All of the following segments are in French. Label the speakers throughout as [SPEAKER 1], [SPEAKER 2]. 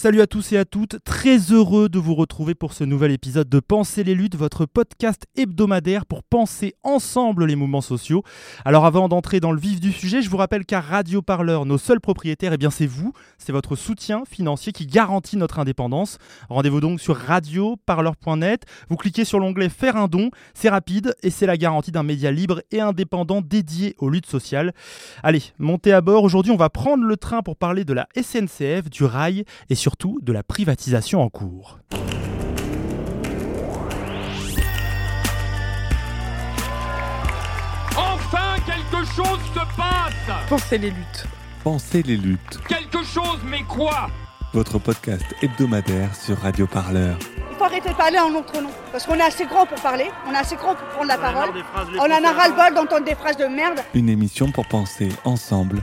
[SPEAKER 1] Salut à tous et à toutes, très heureux de vous retrouver pour ce nouvel épisode de Penser les luttes, votre podcast hebdomadaire pour penser ensemble les mouvements sociaux. Alors avant d'entrer dans le vif du sujet, je vous rappelle qu'à Radio Parleur, nos seuls propriétaires, eh bien c'est vous, c'est votre soutien financier qui garantit notre indépendance. Rendez-vous donc sur radioparleur.net, vous cliquez sur l'onglet Faire un don, c'est rapide et c'est la garantie d'un média libre et indépendant dédié aux luttes sociales. Allez, montez à bord, aujourd'hui on va prendre le train pour parler de la SNCF, du rail et sur surtout de la privatisation en cours.
[SPEAKER 2] Enfin, quelque chose se passe
[SPEAKER 3] Pensez les luttes.
[SPEAKER 4] Pensez les luttes.
[SPEAKER 2] Quelque chose, mais quoi?
[SPEAKER 4] Votre podcast hebdomadaire sur Radio Parleur.
[SPEAKER 5] Il faut arrêter de parler en notre nom. Parce qu'on est assez grand pour parler, on est assez grand pour prendre la parole. On en a ras-le-bol d'entendre des phrases de merde.
[SPEAKER 4] Une émission pour penser ensemble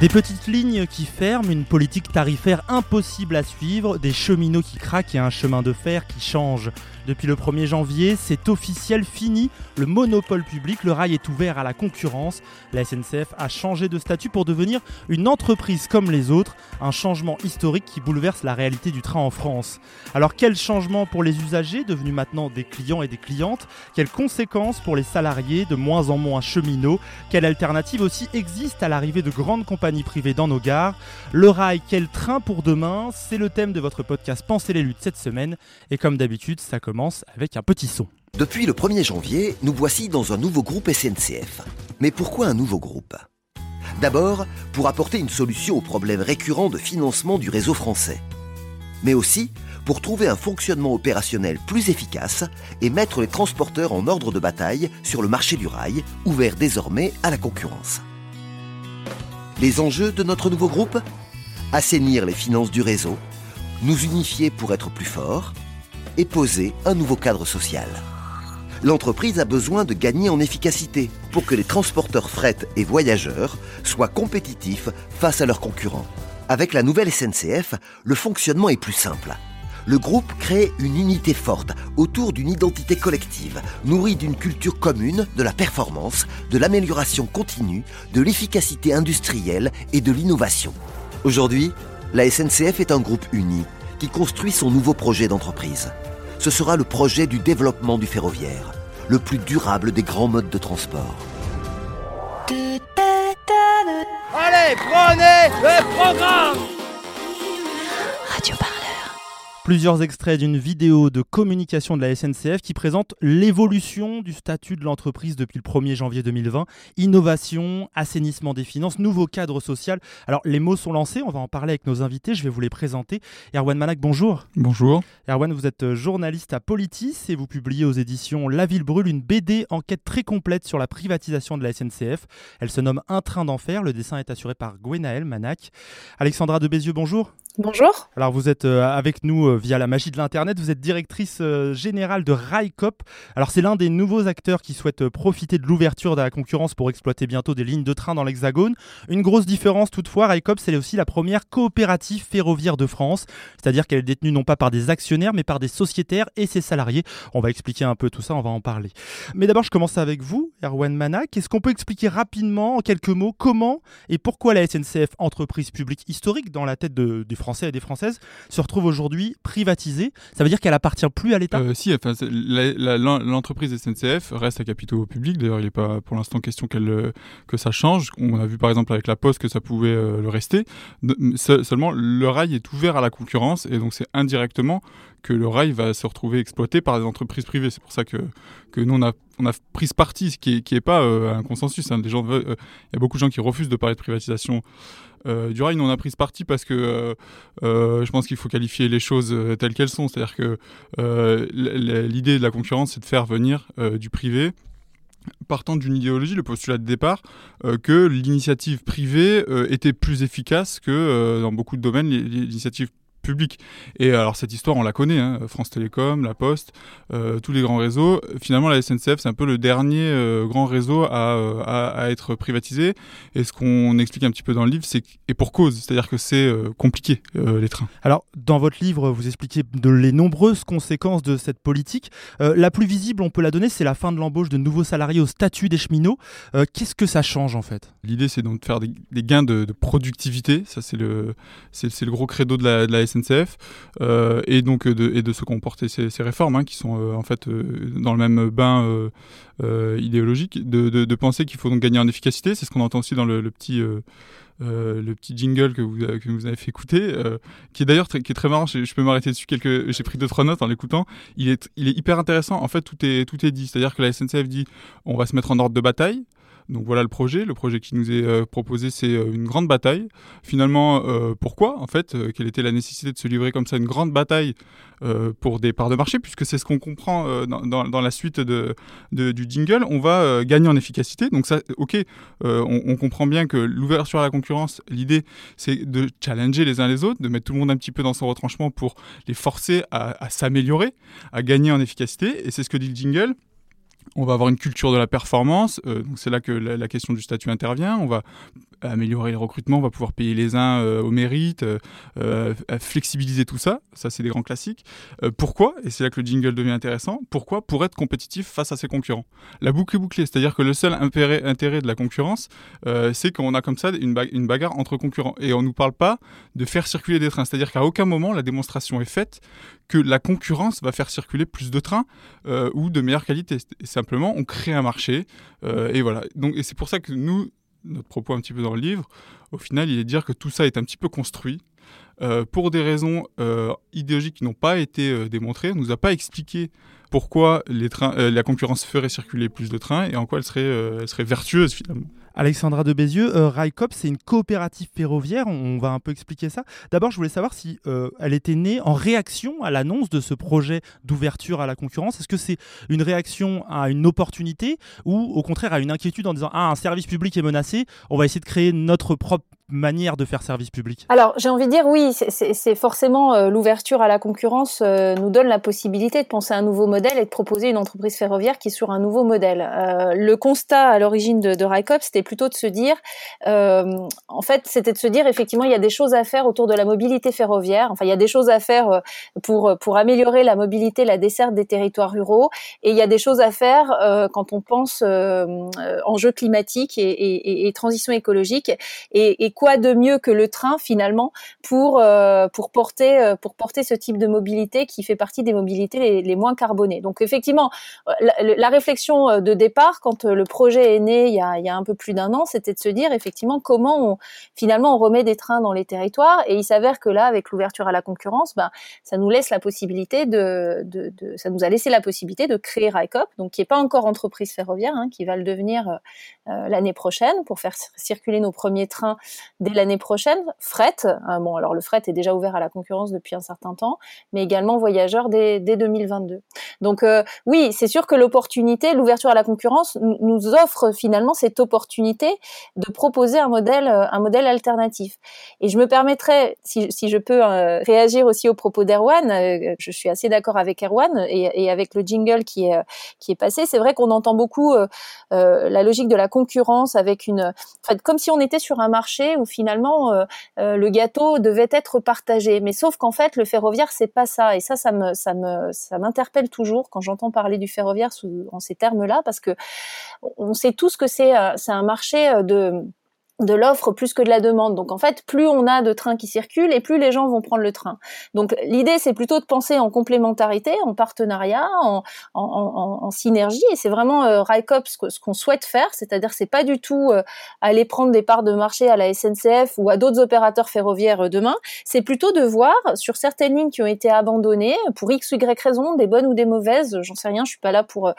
[SPEAKER 1] Des petites lignes qui ferment, une politique tarifaire impossible à suivre, des cheminots qui craquent et un chemin de fer qui change. Depuis le 1er janvier, c'est officiel, fini le monopole public, le rail est ouvert à la concurrence. La SNCF a changé de statut pour devenir une entreprise comme les autres, un changement historique qui bouleverse la réalité du train en France. Alors quel changement pour les usagers, devenus maintenant des clients et des clientes? Quelles conséquences pour les salariés, de moins en moins cheminots? Quelle alternative aussi existe à l'arrivée de grandes compagnies privées dans nos gares? Le rail, quel train pour demain? C'est le thème de votre podcast Pensez les luttes cette semaine. Et comme d'habitude, ça commence avec un petit son.
[SPEAKER 6] Depuis le 1er janvier, nous voici dans un nouveau groupe SNCF. Mais pourquoi un nouveau groupe? D'abord, pour apporter une solution aux problèmes récurrents de financement du réseau français. Mais aussi pour trouver un fonctionnement opérationnel plus efficace et mettre les transporteurs en ordre de bataille sur le marché du rail, ouvert désormais à la concurrence. Les enjeux de notre nouveau groupe? Assainir les finances du réseau, nous unifier pour être plus forts, et poser un nouveau cadre social. L'entreprise a besoin de gagner en efficacité pour que les transporteurs fret et voyageurs soient compétitifs face à leurs concurrents. Avec la nouvelle SNCF, le fonctionnement est plus simple. Le groupe crée une unité forte autour d'une identité collective, nourrie d'une culture commune de la performance, de l'amélioration continue, de l'efficacité industrielle et de l'innovation. Aujourd'hui, la SNCF est un groupe uni qui construit son nouveau projet d'entreprise ce sera le projet du développement du ferroviaire, le plus durable des grands modes de transport.
[SPEAKER 7] Allez, prenez le programme
[SPEAKER 8] Radio
[SPEAKER 1] Plusieurs extraits d'une vidéo de communication de la SNCF qui présente l'évolution du statut de l'entreprise depuis le 1er janvier 2020. Innovation, assainissement des finances, nouveau cadre social. Alors les mots sont lancés, on va en parler avec nos invités, je vais vous les présenter. Erwan Manak, bonjour.
[SPEAKER 9] Bonjour.
[SPEAKER 1] Erwan, vous êtes journaliste à Politis et vous publiez aux éditions La Ville Brûle une BD enquête très complète sur la privatisation de la SNCF. Elle se nomme Un train d'enfer, le dessin est assuré par Gwenaël Manak. Alexandra de Bézieux, bonjour.
[SPEAKER 10] Bonjour.
[SPEAKER 1] Alors vous êtes euh, avec nous euh, via la magie de l'Internet, vous êtes directrice euh, générale de Railcop. Alors c'est l'un des nouveaux acteurs qui souhaitent profiter de l'ouverture de la concurrence pour exploiter bientôt des lignes de train dans l'Hexagone. Une grosse différence toutefois, Railcop c'est aussi la première coopérative ferroviaire de France, c'est-à-dire qu'elle est détenue non pas par des actionnaires mais par des sociétaires et ses salariés. On va expliquer un peu tout ça, on va en parler. Mais d'abord je commence avec vous, Erwan Manak. Est-ce qu'on peut expliquer rapidement en quelques mots comment et pourquoi la SNCF, entreprise publique historique dans la tête de, Français et des Françaises, se retrouve aujourd'hui privatisée. Ça veut dire qu'elle appartient plus à l'État
[SPEAKER 9] euh, Si, enfin, l'entreprise SNCF reste à capitaux publics. D'ailleurs, il n'est pas pour l'instant question euh, que ça change. On a vu par exemple avec la Poste que ça pouvait euh, le rester. seulement, le rail est ouvert à la concurrence et donc c'est indirectement que le rail va se retrouver exploité par des entreprises privées. C'est pour ça que, nous, on a, on a pris ce parti, ce qui n'est pas euh, un consensus. Hein. gens Il y a beaucoup de gens qui refusent de parler de privatisation euh, du rail, nous, on a pris ce parti parce que je pense qu'il faut qualifier les choses telles qu'elles sont. C'est-à-dire que l'idée de la concurrence, c'est de faire venir du privé partant d'une idéologie, le postulat de départ, euh, que l'initiative privée euh, était plus efficace que euh, dans beaucoup de domaines l'initiative public. Et alors cette histoire, on la connaît, hein, France Télécom, La Poste, euh, tous les grands réseaux. Finalement, la SNCF, c'est un peu le dernier euh, grand réseau à, à, être privatisé. Et ce qu'on explique un petit peu dans le livre, c'est et pour cause, c'est-à-dire que c'est euh, compliqué les trains.
[SPEAKER 1] Alors dans votre livre, vous expliquez de les nombreuses conséquences de cette politique. la plus visible, on peut la donner, c'est la fin de l'embauche de nouveaux salariés au statut des cheminots. Qu'est-ce que ça change en fait?
[SPEAKER 9] L'idée, c'est donc de faire des, gains de, productivité. Ça, c'est le, c'est, le gros credo de la, de la SNCF SNCF euh, et donc de, et de se comporter ces, réformes hein, qui sont euh, en fait euh, dans le même bain idéologique, de, penser qu'il faut donc gagner en efficacité. C'est ce qu'on entend aussi dans le, petit. le petit jingle que vous, que vous avez fait écouter, qui est d'ailleurs qui très marrant. Je, peux m'arrêter dessus quelques. J'ai pris deux trois notes en l'écoutant. Il est, il est hyper intéressant. En fait, tout est tout est dit. C'est-à-dire que la SNCF dit, on va se mettre en ordre de bataille. Donc voilà le projet. Le projet qui nous est euh, proposé, c'est euh, une grande bataille. Finalement, euh, pourquoi en fait Quelle était la nécessité de se livrer comme ça une grande bataille pour des parts de marché? Puisque c'est ce qu'on comprend dans, la suite du jingle. On va gagner en efficacité. Donc ça, ok, on, comprend bien que l'ouverture à la concurrence, l'idée, c'est de challenger les uns les autres, de mettre tout le monde un petit peu dans son retranchement pour les forcer à, à s'améliorer, à gagner en efficacité. Et c'est ce que dit le jingle on va avoir une culture de la performance, euh, donc c'est là que la, question du statut intervient. On va améliorer les recrutements, on va pouvoir payer les uns euh, au mérite, euh, flexibiliser tout ça. Ça, c'est des grands classiques. pourquoi Et c'est là que le jingle devient intéressant. Pourquoi Pour être compétitif face à ses concurrents? La boucle est bouclée, c'est-à-dire que le seul intérêt, de la concurrence, c'est qu'on a comme ça une, une, bagarre entre concurrents. Et on ne nous parle pas de faire circuler des trains. C'est-à-dire qu'à aucun moment la démonstration est faite que la concurrence va faire circuler plus de trains ou de meilleure qualité. Simplement, on crée un marché. et voilà. Donc, et c'est pour ça que nous, notre propos un petit peu dans le livre, au final, il est de dire que tout ça est un petit peu construit. Euh, pour des raisons euh, idéologiques qui n'ont pas été euh, démontrées, on ne nous a pas expliqué pourquoi les trains, la concurrence ferait circuler plus de trains et en quoi elle serait, elle serait vertueuse finalement.
[SPEAKER 1] Alexandra de Bézieux, Railcop, c'est une coopérative ferroviaire, on va un peu expliquer ça. D'abord, je voulais savoir si elle était née en réaction à l'annonce de ce projet d'ouverture à la concurrence. Est-ce que c'est une réaction à une opportunité ou au contraire à une inquiétude en disant Ah, un service public est menacé, on va essayer de créer notre propre manière de faire service public?
[SPEAKER 10] Alors, j'ai envie de dire oui, c'est forcément euh, l'ouverture à la concurrence euh, nous donne la possibilité de penser un nouveau modèle et de proposer une entreprise ferroviaire qui est sur un nouveau modèle. Euh, le constat à l'origine de, de c'était plutôt de se dire, en fait, c'était de se dire effectivement, il y a des choses à faire autour de la mobilité ferroviaire. Enfin, il y a des choses à faire pour pour améliorer la mobilité, la desserte des territoires ruraux, et il y a des choses à faire quand on pense enjeux climatiques et, et, transition écologique. Et, quoi de mieux que le train finalement pour euh, pour porter euh, pour porter ce type de mobilité qui fait partie des mobilités les, les moins carbonées. Donc effectivement, la, réflexion euh, de départ quand le projet est né il y a, un peu plus d'un an, c'était de se dire effectivement comment on, finalement on remet des trains dans les territoires. Et il s'avère que là avec l'ouverture à la concurrence, ben ça nous laisse la possibilité de, ça nous a laissé la possibilité de créer RICOP, donc qui est pas encore entreprise ferroviaire, hein, qui va le devenir euh, l'année prochaine pour faire circuler nos premiers trains dès l'année prochaine, fret, hein, bon alors le fret est déjà ouvert à la concurrence depuis un certain temps, mais également voyageurs dès, 2022. Donc euh, oui, c'est sûr que l'opportunité, l'ouverture à la concurrence nous offre finalement cette opportunité de proposer un modèle, euh, un modèle alternatif. Et je me permettrai, si, si je peux euh, réagir aussi au propos d'Erwan, je suis assez d'accord avec Erwan et, et, avec le jingle qui est, qui est passé. C'est vrai qu'on entend beaucoup la logique de la concurrence avec une, en fait, comme si on était sur un marché où finalement euh, euh, le gâteau devait être partagé. Mais sauf qu'en fait, le ferroviaire, c'est pas ça. Et ça, ça me, ça me, ça m'interpelle toujours quand j'entends parler du ferroviaire en ces termes-là, parce que on sait tous que c'est, euh, c'est un marché de de l'offre plus que de la demande. Donc en fait, plus on a de trains qui circulent et plus les gens vont prendre le train. Donc l'idée, c'est plutôt de penser en complémentarité, en partenariat, en, en, en, synergie. Et c'est vraiment euh, RICOP ce qu'on souhaite faire, c'est-à-dire c'est pas du tout euh, aller prendre des parts de marché à la SNCF ou à d'autres opérateurs ferroviaires euh, demain. C'est plutôt de voir sur certaines lignes qui ont été abandonnées pour x ou y raison, des bonnes ou des mauvaises. J'en sais rien, je suis pas là pour,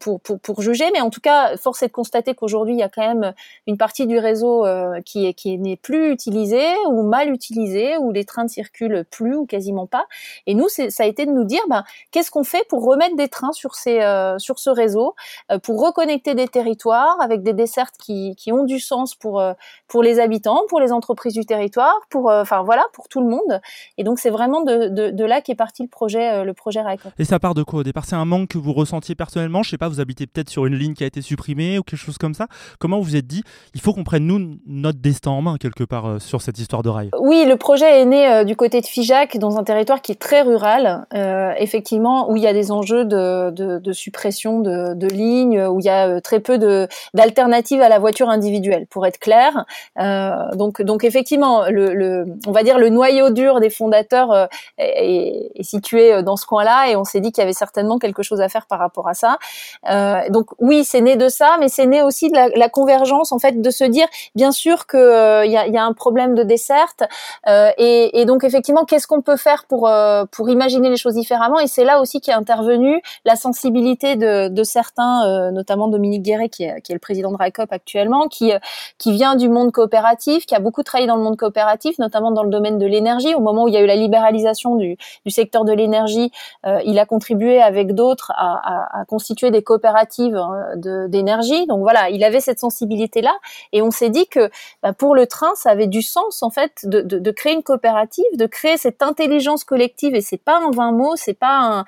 [SPEAKER 10] pour, pour, pour juger, mais en tout cas, force est de constater qu'aujourd'hui, il y a quand même une partie du réseau euh, qui, n'est plus utilisé ou mal utilisé, où les trains ne circulent plus ou quasiment pas. Et nous, ça a été de nous dire, ben, qu'est-ce qu'on fait pour remettre des trains sur, ces, euh, sur ce réseau, euh, pour reconnecter des territoires avec des dessertes qui, ont du sens pour, pour les habitants, pour les entreprises du territoire, pour, enfin voilà, pour tout le monde. Et donc, c'est vraiment de, de, de, là qu'est parti le projet, le projet RICOP.
[SPEAKER 1] Et ça part de quoi au départ? C'est un manque que vous ressentiez personnellement? Je sais pas, vous habitez peut-être sur une ligne qui a été supprimée ou quelque chose comme ça. Comment vous vous êtes dit, il faut qu'on prenne nous notre destin en main quelque part euh, sur cette histoire de rail.
[SPEAKER 10] Oui, le projet est né euh, du côté de Figeac, dans un territoire qui est très rural, euh, effectivement, où il y a des enjeux de, suppression de, lignes, où il y a très peu d'alternatives à la voiture individuelle, pour être clair. donc, donc effectivement, on va dire le noyau dur des fondateurs est, situé dans ce coin-là, et on s'est dit qu'il y avait certainement quelque chose à faire par rapport à ça. donc oui, c'est né de ça, mais c'est né aussi de la convergence, en fait, de se dire bien sûr qu'il euh, y, a, y, a, un problème de desserte euh, et, et, donc effectivement qu'est-ce qu'on peut faire pour euh, pour imaginer les choses différemment? Et c'est là aussi qu'est intervenu la sensibilité de, de certains notamment Dominique Guéret qui est, qui est le président de RICOP actuellement qui qui vient du monde coopératif qui a beaucoup travaillé dans le monde coopératif notamment dans le domaine de l'énergie. Au moment où il y a eu la libéralisation du, du secteur de l'énergie il a contribué avec d'autres à, à, à, constituer des coopératives d'énergie. Donc voilà il avait cette sensibilité là et on s'est dit que bah, pour le train, ça avait du sens en fait de, créer une coopérative, de créer cette intelligence collective. Et c'est pas un vain mot, c'est pas un,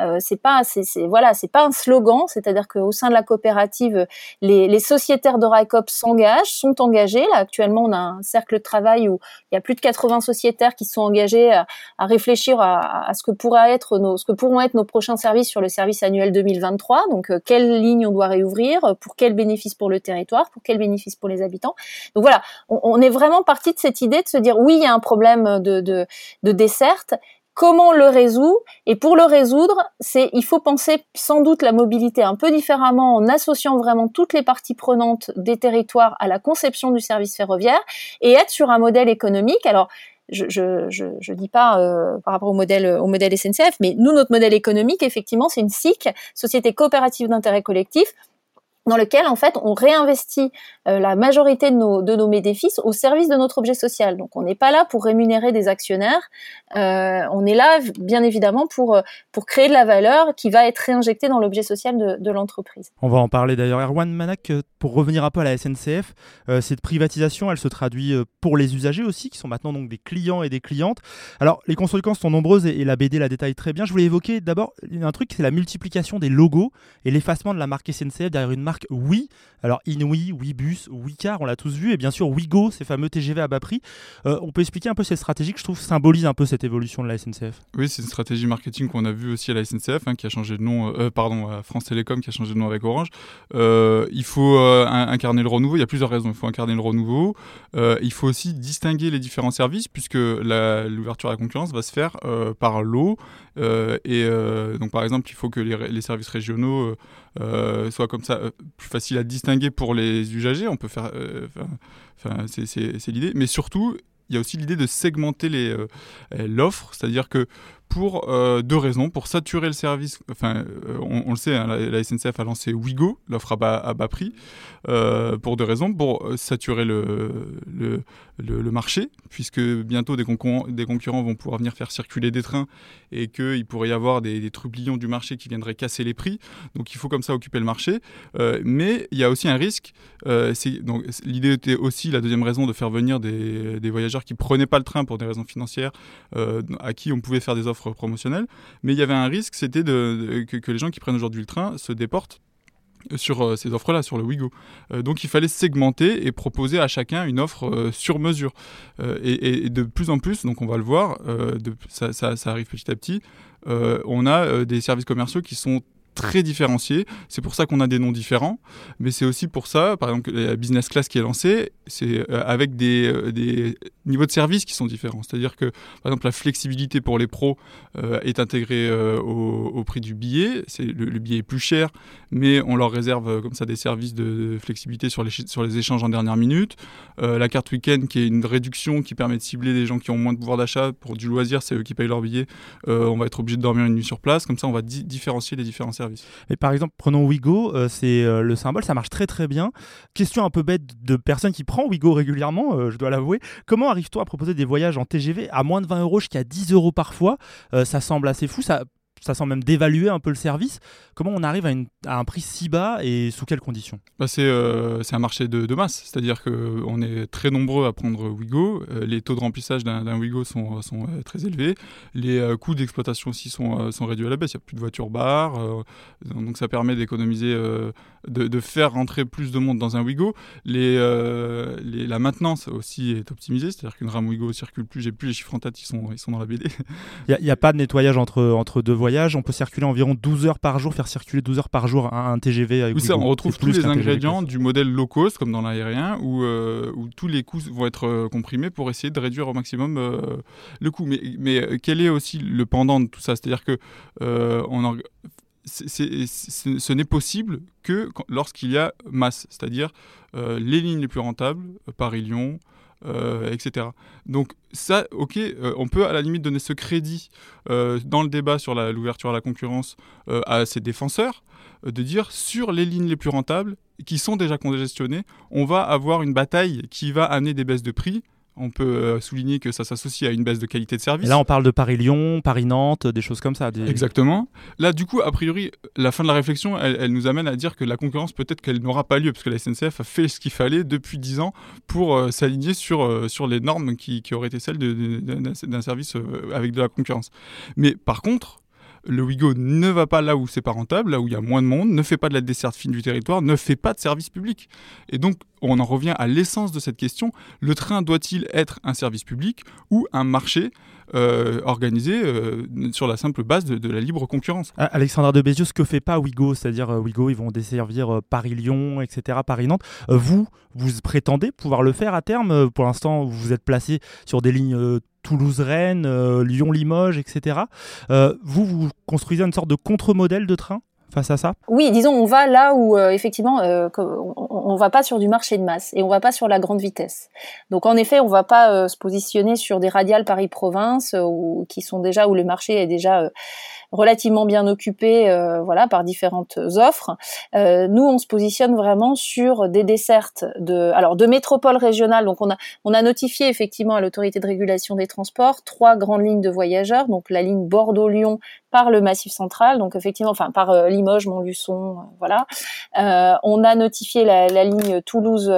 [SPEAKER 10] euh, c'est pas, c'est, voilà, c'est pas un slogan. C'est-à-dire qu'au sein de la coopérative, les, sociétaires de RICOP s'engagent, sont engagés. Là, actuellement, on a un cercle de travail où il y a plus de 80 sociétaires qui sont engagés à, réfléchir à, ce que pourra être ce que pourront être nos prochains services sur le service annuel 2023. Donc, euh, quelles lignes on doit réouvrir, pour quels bénéfices pour le territoire, pour quels bénéfices pour les habitants. Donc voilà, on, est vraiment parti de cette idée de se dire oui, il y a un problème de, de, de desserte, comment on le résout et pour le résoudre, c'est il faut penser sans doute la mobilité un peu différemment en associant vraiment toutes les parties prenantes des territoires à la conception du service ferroviaire et être sur un modèle économique. Alors je je, je, je dis pas euh, par rapport au modèle au modèle SNCF, mais nous notre modèle économique effectivement c'est une SIC, société coopérative d'intérêt collectif dans lequel en fait on réinvestit la majorité de nos, de nos bénéfices au service de notre objet social. Donc on n'est pas là pour rémunérer des actionnaires, euh, on est là bien évidemment pour, euh, pour créer de la valeur qui va être réinjectée dans l'objet social de, l'entreprise.
[SPEAKER 1] On va en parler d'ailleurs. Erwan Manak, pour revenir un peu à la SNCF, cette privatisation, elle se traduit pour les usagers aussi, qui sont maintenant donc des clients et des clientes. Alors les conséquences sont nombreuses et, la BD la détaille très bien. Je voulais évoquer d'abord un truc, c'est la multiplication des logos et l'effacement de la marque SNCF derrière une marque oui. Alors Inouï, Ouicar, on l'a tous vu, et bien sûr Ouigo, ces fameux TGV à bas prix. Euh, on peut expliquer un peu cette stratégie que je trouve symbolise un peu cette évolution de la SNCF
[SPEAKER 9] Oui, c'est une stratégie marketing qu'on a vu aussi à la SNCF, hein, qui a changé de nom, euh, pardon, à France Télécom, qui a changé de nom avec Orange. Euh, il faut incarner le renouveau, il y a plusieurs raisons. Il faut incarner le renouveau, il faut aussi distinguer les différents services, puisque l'ouverture à la concurrence va se faire par l'eau. et donc par exemple, il faut que les services régionaux soient comme ça plus facile à distinguer pour les usagers. On peut faire, euh, c'est l'idée. Mais surtout, il y a aussi l'idée de segmenter euh, l'offre, c'est-à-dire que pour euh, deux raisons. Pour saturer le service, enfin, euh, on, le sait, hein, la, SNCF a lancé Wigo, l'offre à bas, prix, euh, pour deux raisons. Pour saturer le, marché, puisque bientôt des, concurrents, vont pouvoir venir faire circuler des trains et qu'il pourrait y avoir des, des, trublions du marché qui viendraient casser les prix. Donc il faut comme ça occuper le marché. mais il y a aussi un risque. L'idée était aussi, la deuxième raison, de faire venir des, des voyageurs qui prenaient pas le train pour des raisons financières, à qui on pouvait faire des offres promotionnel, Mais il y avait un risque, c'était que, les gens qui prennent aujourd'hui le train se déportent sur euh, ces offres-là, sur le Wigo. Euh, donc il fallait segmenter et proposer à chacun une offre euh, sur mesure. Et, de plus en plus, donc on va le voir, de, ça, arrive petit à petit, on a des services commerciaux qui sont très différenciés. C'est pour ça qu'on a des noms différents, mais c'est aussi pour ça, par exemple, la business class qui est lancée, c'est euh, avec des, euh, des, niveaux de service qui sont différents. C'est-à-dire que, par exemple, la flexibilité pour les pros euh, est intégrée au, prix du billet. C'est le, billet est plus cher, mais on leur réserve comme ça des services de, flexibilité sur les, sur les échanges en dernière minute. la carte week-end qui est une réduction qui permet de cibler des gens qui ont moins de pouvoir d'achat pour du loisir, c'est eux qui payent leur billet. on va être obligé de dormir une nuit sur place. Comme ça, on va différencier les différents services.
[SPEAKER 1] Et par exemple, prenons Wigo, euh, c'est euh, le symbole, ça marche très très bien. Question un peu bête de personne qui prend Wigo régulièrement, euh, je dois l'avouer. Comment arrive-t-on à proposer des voyages en TGV à moins de 20 euros jusqu'à 10 euros parfois? Ça semble assez fou. Ça ça semble même dévaluer un peu le service. Comment on arrive à, un prix si bas et sous quelles conditions?
[SPEAKER 9] Bah euh, C'est un marché de, masse, c'est-à-dire qu'on est très nombreux à prendre Wigo. Euh, les taux de remplissage d'un Wigo sont, sont euh, très élevés. Les coûts d'exploitation aussi sont, sont, réduits à la baisse. Il n'y a plus de voitures bar, donc ça permet d'économiser, de, faire rentrer plus de monde dans un Wigo. Les, la maintenance aussi est optimisée, c'est-à-dire qu'une rame Wigo circule plus. J'ai plus les chiffres en tête, ils sont, ils sont dans la BD.
[SPEAKER 1] Il n'y a, a, pas de nettoyage entre, entre deux voyages on peut circuler environ 12 heures par jour, faire circuler 12 heures par jour un, TGV avec
[SPEAKER 9] ça, on retrouve tous les ingrédients du modèle low cost, comme dans l'aérien, où, euh, où, tous les coûts vont être euh, comprimés pour essayer de réduire au maximum euh, le coût. Mais, mais quel est aussi le pendant de tout ça? C'est-à-dire que on ce n'est possible que lorsqu'il y a masse, c'est-à-dire les lignes les plus rentables, Paris-Lyon, euh, etc. Donc ça, ok, euh, on peut à la limite donner ce crédit euh, dans le débat sur l'ouverture à la concurrence à ses défenseurs, de dire sur les lignes les plus rentables, qui sont déjà congestionnées, on va avoir une bataille qui va amener des baisses de prix on peut euh, souligner que ça s'associe à une baisse de qualité de service.
[SPEAKER 1] là, on parle de Paris-Lyon, Paris-Nantes, des choses comme ça.
[SPEAKER 9] Exactement. Là, du coup, a priori, la fin de la réflexion, elle, nous amène à dire que la concurrence, peut-être qu'elle n'aura pas lieu, parce que la SNCF a fait ce qu'il fallait depuis 10 ans pour euh, s'aligner sur, euh, sur les normes qui, auraient été celles d'un service avec de la concurrence. Mais par contre, le Wigo ne va pas là où c'est pas rentable, là où il y a moins de monde, ne fait pas de la desserte fine du territoire, ne fait pas de service public. Et donc, on en revient à l'essence de cette question. Le train doit-il être un service public ou un marché? Euh, organisé euh, sur la simple base de, la libre concurrence.
[SPEAKER 1] Alexandra de Bézieux, ce que fait pas Wigo, c'est-à-dire euh, Wigo, ils vont desservir Paris-Lyon, etc., Paris-Nantes. vous, vous prétendez pouvoir le faire à terme Pour l'instant, vous êtes placé sur des lignes Toulouse-Rennes, Lyon-Limoges, etc. vous, vous construisez une sorte de contre-modèle de train? Face à ça?
[SPEAKER 10] Oui, disons, on va là où euh, effectivement, euh, on, ne va pas sur du marché de masse et on va pas sur la grande vitesse. Donc en effet, on va pas euh, se positionner sur des radiales Paris-Province ou qui sont déjà où le marché est déjà relativement bien occupé, voilà, par différentes offres. nous, on se positionne vraiment sur des dessertes de, alors de métropole régionale. Donc on a, on a notifié effectivement à l'autorité de régulation des transports trois grandes lignes de voyageurs, donc la ligne Bordeaux-Lyon par le Massif central, donc effectivement, enfin par euh, Limoges, Montluçon, euh, voilà. Euh, on a notifié la, ligne Toulouse,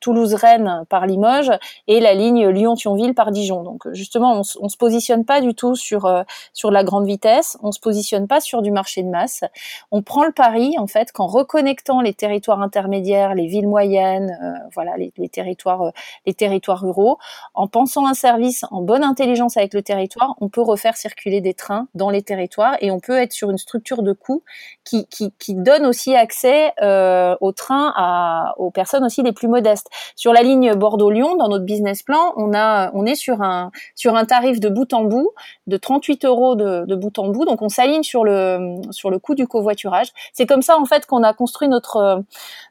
[SPEAKER 10] Toulouse-Rennes par Limoges et la ligne Lyon-Thionville par Dijon. Donc justement, on, on se positionne pas du tout sur sur la grande vitesse, on se positionne pas sur du marché de masse. On prend le pari en fait qu'en reconnectant les territoires intermédiaires, les villes moyennes, voilà, les territoires les territoires ruraux, en pensant un service en bonne intelligence avec le territoire, on peut refaire circuler des trains dans les territoires et on peut être sur une structure de coût qui, donne aussi accès euh, au train aux personnes aussi les plus modestes. Sur la ligne Bordeaux-Lyon, dans notre business plan, on a on est sur un sur un tarif de bout en bout de 38 euros de, de bout en bout, donc on s'aligne sur le sur le coût du covoiturage. C'est comme ça en fait qu'on a construit notre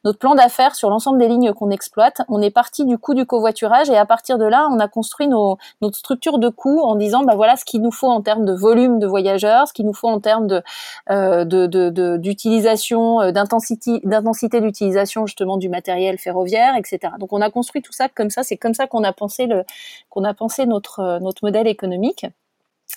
[SPEAKER 10] notre plan d'affaires sur l'ensemble des lignes qu'on exploite. On est parti du coût du covoiturage et à partir de là, on a construit nos, notre structure de coût en disant bah voilà ce qu'il nous faut en termes de volume de voyageurs ce qu'il nous faut en termes euh, d'utilisation, euh, d'intensité d'utilisation justement du matériel ferroviaire, etc. Donc on a construit tout ça comme ça. C'est comme ça qu'on a pensé le qu'on a pensé notre euh, notre modèle économique.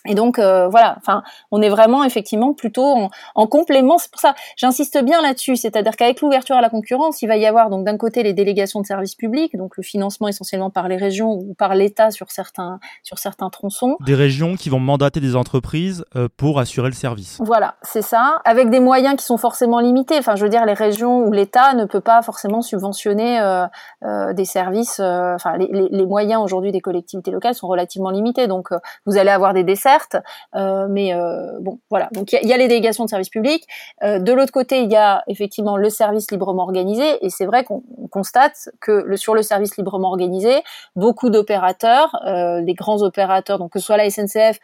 [SPEAKER 10] Et donc euh, voilà, enfin, on est vraiment effectivement plutôt en, complément. C'est pour ça, j'insiste bien là-dessus. C'est-à-dire qu'avec l'ouverture à la concurrence, il va y avoir donc d'un côté les délégations de services publics, donc le financement essentiellement par les régions ou par l'État sur certains sur certains tronçons.
[SPEAKER 1] Des régions qui vont mandater des entreprises euh, pour assurer le service.
[SPEAKER 10] Voilà, c'est ça, avec des moyens qui sont forcément limités. Enfin, je veux dire, les régions où l'État ne peut pas forcément subventionner euh, des services. Enfin, les, les, les moyens aujourd'hui des collectivités locales sont relativement limités. Donc, vous allez avoir des desserts certes, mais bon, voilà. Donc il y, a les délégations de services publics. de l'autre côté, il y a effectivement le service librement organisé, et c'est vrai qu'on constate que sur le service librement organisé, beaucoup d'opérateurs, les grands opérateurs, donc que ce soit la SNCF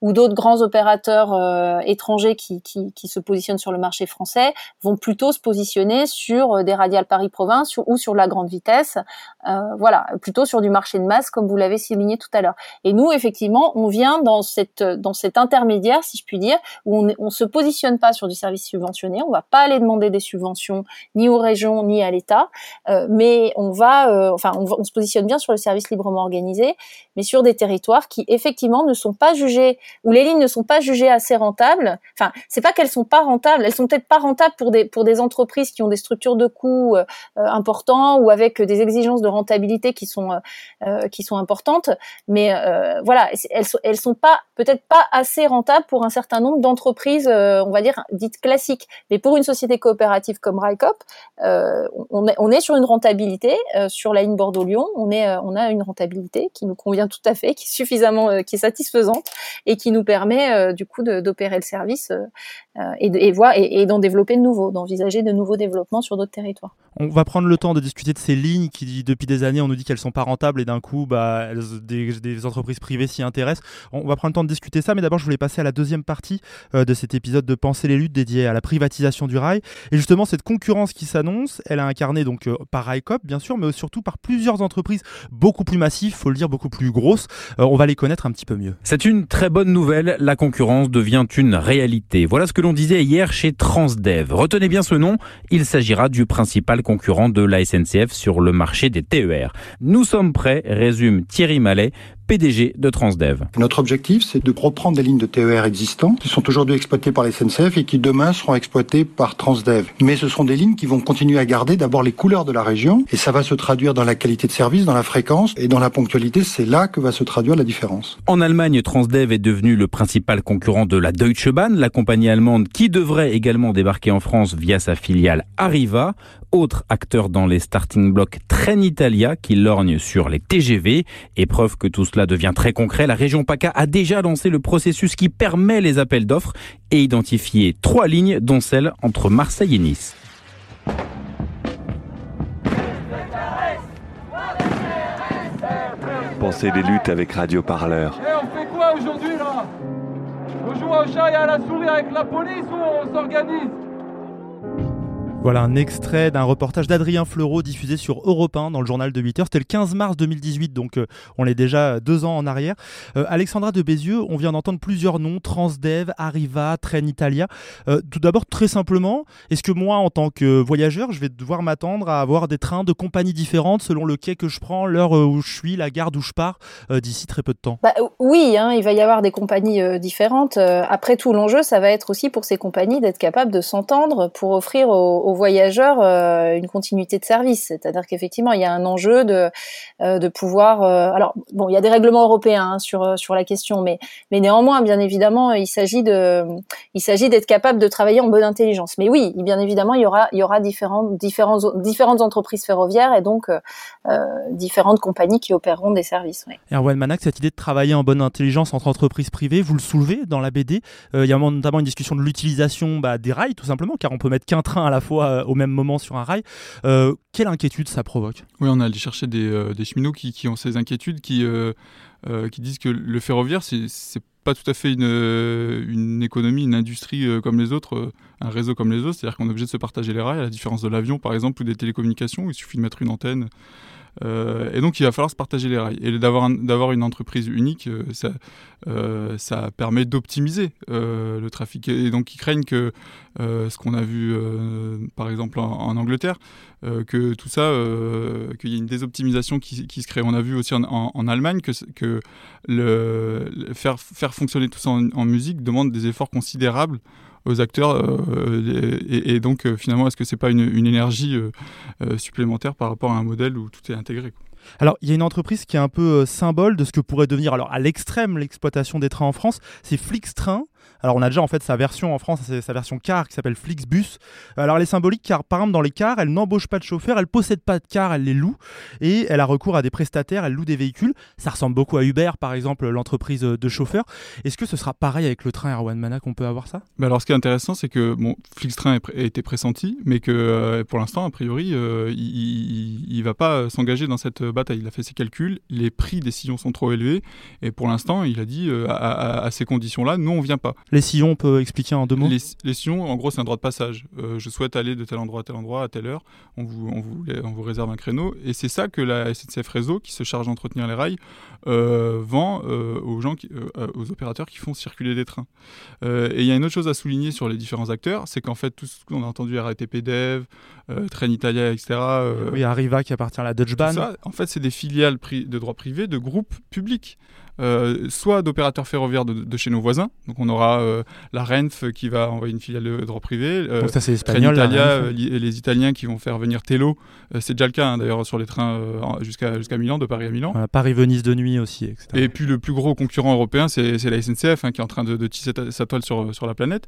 [SPEAKER 10] ou d'autres grands opérateurs euh, étrangers qui, qui, qui, se positionnent sur le marché français vont plutôt se positionner sur euh, des radiales Paris-Province ou sur la grande vitesse, euh, voilà, plutôt sur du marché de masse comme vous l'avez souligné tout à l'heure. Et nous, effectivement, on vient dans cette dans cet intermédiaire, si je puis dire, où on, on se positionne pas sur du service subventionné, on va pas aller demander des subventions ni aux régions ni à l'État, euh, mais on va, euh, enfin, on, on se positionne bien sur le service librement organisé, mais sur des territoires qui effectivement ne sont pas jugés où les lignes ne sont pas jugées assez rentables. Enfin, c'est pas qu'elles sont pas rentables, elles sont peut-être pas rentables pour des pour des entreprises qui ont des structures de coûts euh, importants ou avec des exigences de rentabilité qui sont euh, euh qui sont importantes. Mais euh, voilà, elles elles sont pas peut-être pas assez rentables pour un certain nombre d'entreprises, euh, on va dire dites classiques. Mais pour une société coopérative comme RICOP, on est on est sur une rentabilité sur la ligne Bordeaux-Lyon. On est on a une rentabilité qui nous convient tout à fait, qui est suffisamment qui est satisfaisante et qui nous permet euh, du coup d'opérer le service euh, euh, et, et, et, et d'en développer de nouveaux, d'envisager de nouveaux développements sur d'autres territoires.
[SPEAKER 1] On va prendre le temps de discuter de ces lignes qui, depuis des années, on nous dit qu'elles sont pas rentables et d'un coup, bah, des, des, entreprises privées s'y intéressent. On va prendre le temps de discuter ça, mais d'abord, je voulais passer à la deuxième partie de cet épisode de Penser les luttes dédié à la privatisation du rail. Et justement, cette concurrence qui s'annonce, elle est incarnée donc par RaiCop, bien sûr, mais surtout par plusieurs entreprises beaucoup plus massives, faut le dire, beaucoup plus grosses. on va les connaître un petit peu mieux.
[SPEAKER 11] C'est une très bonne nouvelle, la concurrence devient une réalité. Voilà ce que l'on disait hier chez Transdev. Retenez bien ce nom, il s'agira du principal concurrent de la SNCF sur le marché des TER. Nous sommes prêts, résume Thierry Mallet, PDG de Transdev.
[SPEAKER 12] Notre objectif, c'est de reprendre des lignes de TER existantes qui sont aujourd'hui exploitées par les SNCF et qui demain seront exploitées par Transdev. Mais ce sont des lignes qui vont continuer à garder d'abord les couleurs de la région et ça va se traduire dans la qualité de service, dans la fréquence et dans la ponctualité. C'est là que va se traduire la différence.
[SPEAKER 11] En Allemagne, Transdev est devenu le principal concurrent de la Deutsche Bahn, la compagnie allemande qui devrait également débarquer en France via sa filiale Arriva autre acteur dans les starting blocks Trenitalia qui lorgne sur les TGV. Et preuve que tout cela devient très concret, la région PACA a déjà lancé le processus qui permet les appels d'offres et identifié trois lignes, dont celle entre Marseille et Nice.
[SPEAKER 4] Pensez des luttes avec Radio Parleur.
[SPEAKER 2] On fait quoi aujourd'hui là? On joue au chat et à la souris avec la police ou on s'organise?
[SPEAKER 1] Voilà un extrait d'un reportage d'Adrien Fleureau diffusé sur Europe 1 dans le journal de 8 heures. C'était le 15 mars 2018, donc euh, on est déjà deux ans en arrière. Euh, Alexandra de Bézieux, on vient d'entendre plusieurs noms Transdev, Arriva, Trenitalia. Euh, tout d'abord, très simplement, est-ce que moi, en tant que voyageur, je vais devoir m'attendre à avoir des trains de compagnies différentes selon le quai que je prends, l'heure où je suis, la gare d'où je pars, d'ici très peu de temps?
[SPEAKER 10] Bah, Oui, hein, il va y avoir des compagnies différentes. après tout, l'enjeu, ça va être aussi pour ces compagnies d'être capables de s'entendre pour offrir aux aux voyageurs euh, une continuité de service. C'est-à-dire qu'effectivement, il y a un enjeu de, euh, de pouvoir. Euh, alors, bon, il y a des règlements européens hein, sur sur la question, mais mais néanmoins, bien évidemment, il s'agit d'être capable de travailler en bonne intelligence. Mais oui, bien évidemment, il y aura il y aura différentes différentes différentes entreprises ferroviaires et donc différentes compagnies qui opéreront des services. Oui.
[SPEAKER 1] Erwan Manac, cette idée de travailler en bonne intelligence entre entreprises privées, vous le soulevez dans la BD. il y a notamment une discussion de l'utilisation bah, des rails, tout simplement, car on peut mettre qu'un train à la fois euh, au même moment sur un rail. Euh, quelle inquiétude ça provoque?
[SPEAKER 9] Oui, on a allé chercher des, euh, cheminots qui, qui, ont ces inquiétudes, qui, qui disent que le ferroviaire, c'est pas tout à fait une, une économie, une industrie comme les autres, un réseau comme les autres. C'est-à-dire qu'on est obligé de se partager les rails, à la différence de l'avion, par exemple, ou des télécommunications, où il suffit de mettre une antenne euh, et donc, il va falloir se partager les rails. Et d'avoir d'avoir une entreprise unique, euh, ça, euh, ça permet d'optimiser le trafic. Et donc, ils craignent que ce qu'on a vu, par exemple, en, Angleterre, que tout ça, qu'il y ait une désoptimisation qui, se crée. On a vu aussi en, Allemagne que, que le, faire, faire fonctionner tout ça en musique demande des efforts considérables aux acteurs. Euh, et, donc, euh, finalement, est-ce que c'est pas une, énergie euh, supplémentaire par rapport à un modèle où tout est intégré
[SPEAKER 1] alors, il y a une entreprise qui est un peu symbole de ce que pourrait devenir, alors à l'extrême, l'exploitation des trains en France, c'est Flixtrain. Alors on a déjà en fait sa version en France, c'est sa version car qui s'appelle Flixbus. Alors elle est symbolique car par exemple dans les cars, elle n'embauche pas de chauffeur, elle possède pas de car, elle les loue et elle a recours à des prestataires, elle loue des véhicules. Ça ressemble beaucoup à Uber par exemple, l'entreprise de chauffeurs. Est-ce que ce sera pareil avec le train Erwan Mana qu'on peut avoir ça?
[SPEAKER 9] Bah Alors ce qui est intéressant c'est que bon, Flixtrain a été pressenti mais que euh, pour l'instant a priori euh, il, il, va pas s'engager dans cette bataille. Il a fait ses calculs, les prix des sillons sont trop élevés et pour l'instant il a dit euh, à, à, ces conditions-là, nous on vient pas.
[SPEAKER 1] Les sillons, on peut expliquer en deux mots
[SPEAKER 9] les, sillons, en gros c'est un droit de passage. je souhaite aller de tel endroit à tel endroit à telle heure, on vous, on vous, on vous réserve un créneau et c'est ça que la SNCF Réseau qui se charge d'entretenir les rails vend aux gens, qui, aux opérateurs qui font circuler les trains. et il y a une autre chose à souligner sur les différents acteurs, c'est qu'en fait tout ce qu'on a entendu RATP Dev, Train Italia, etc.
[SPEAKER 1] oui, Arriva qui appartient à la Deutsche Bahn.
[SPEAKER 9] Ça, en fait, c'est des filiales de droit privé de groupes publics. Euh, soit d'opérateurs ferroviaires de, chez nos voisins. Donc on aura euh, la Renf qui va envoyer une filiale de droit privé.
[SPEAKER 1] Euh, Donc ça c'est espagnol.
[SPEAKER 9] Italia, les Italiens qui vont faire venir Tello. c'est déjà le cas hein, d'ailleurs sur les trains jusqu'à jusqu'à Milan, de Paris à Milan.
[SPEAKER 1] Paris-Venise de nuit aussi, etc.
[SPEAKER 9] Et puis le plus gros concurrent européen, c'est la SNCF hein, qui est en train de, tisser sa toile sur, sur la planète.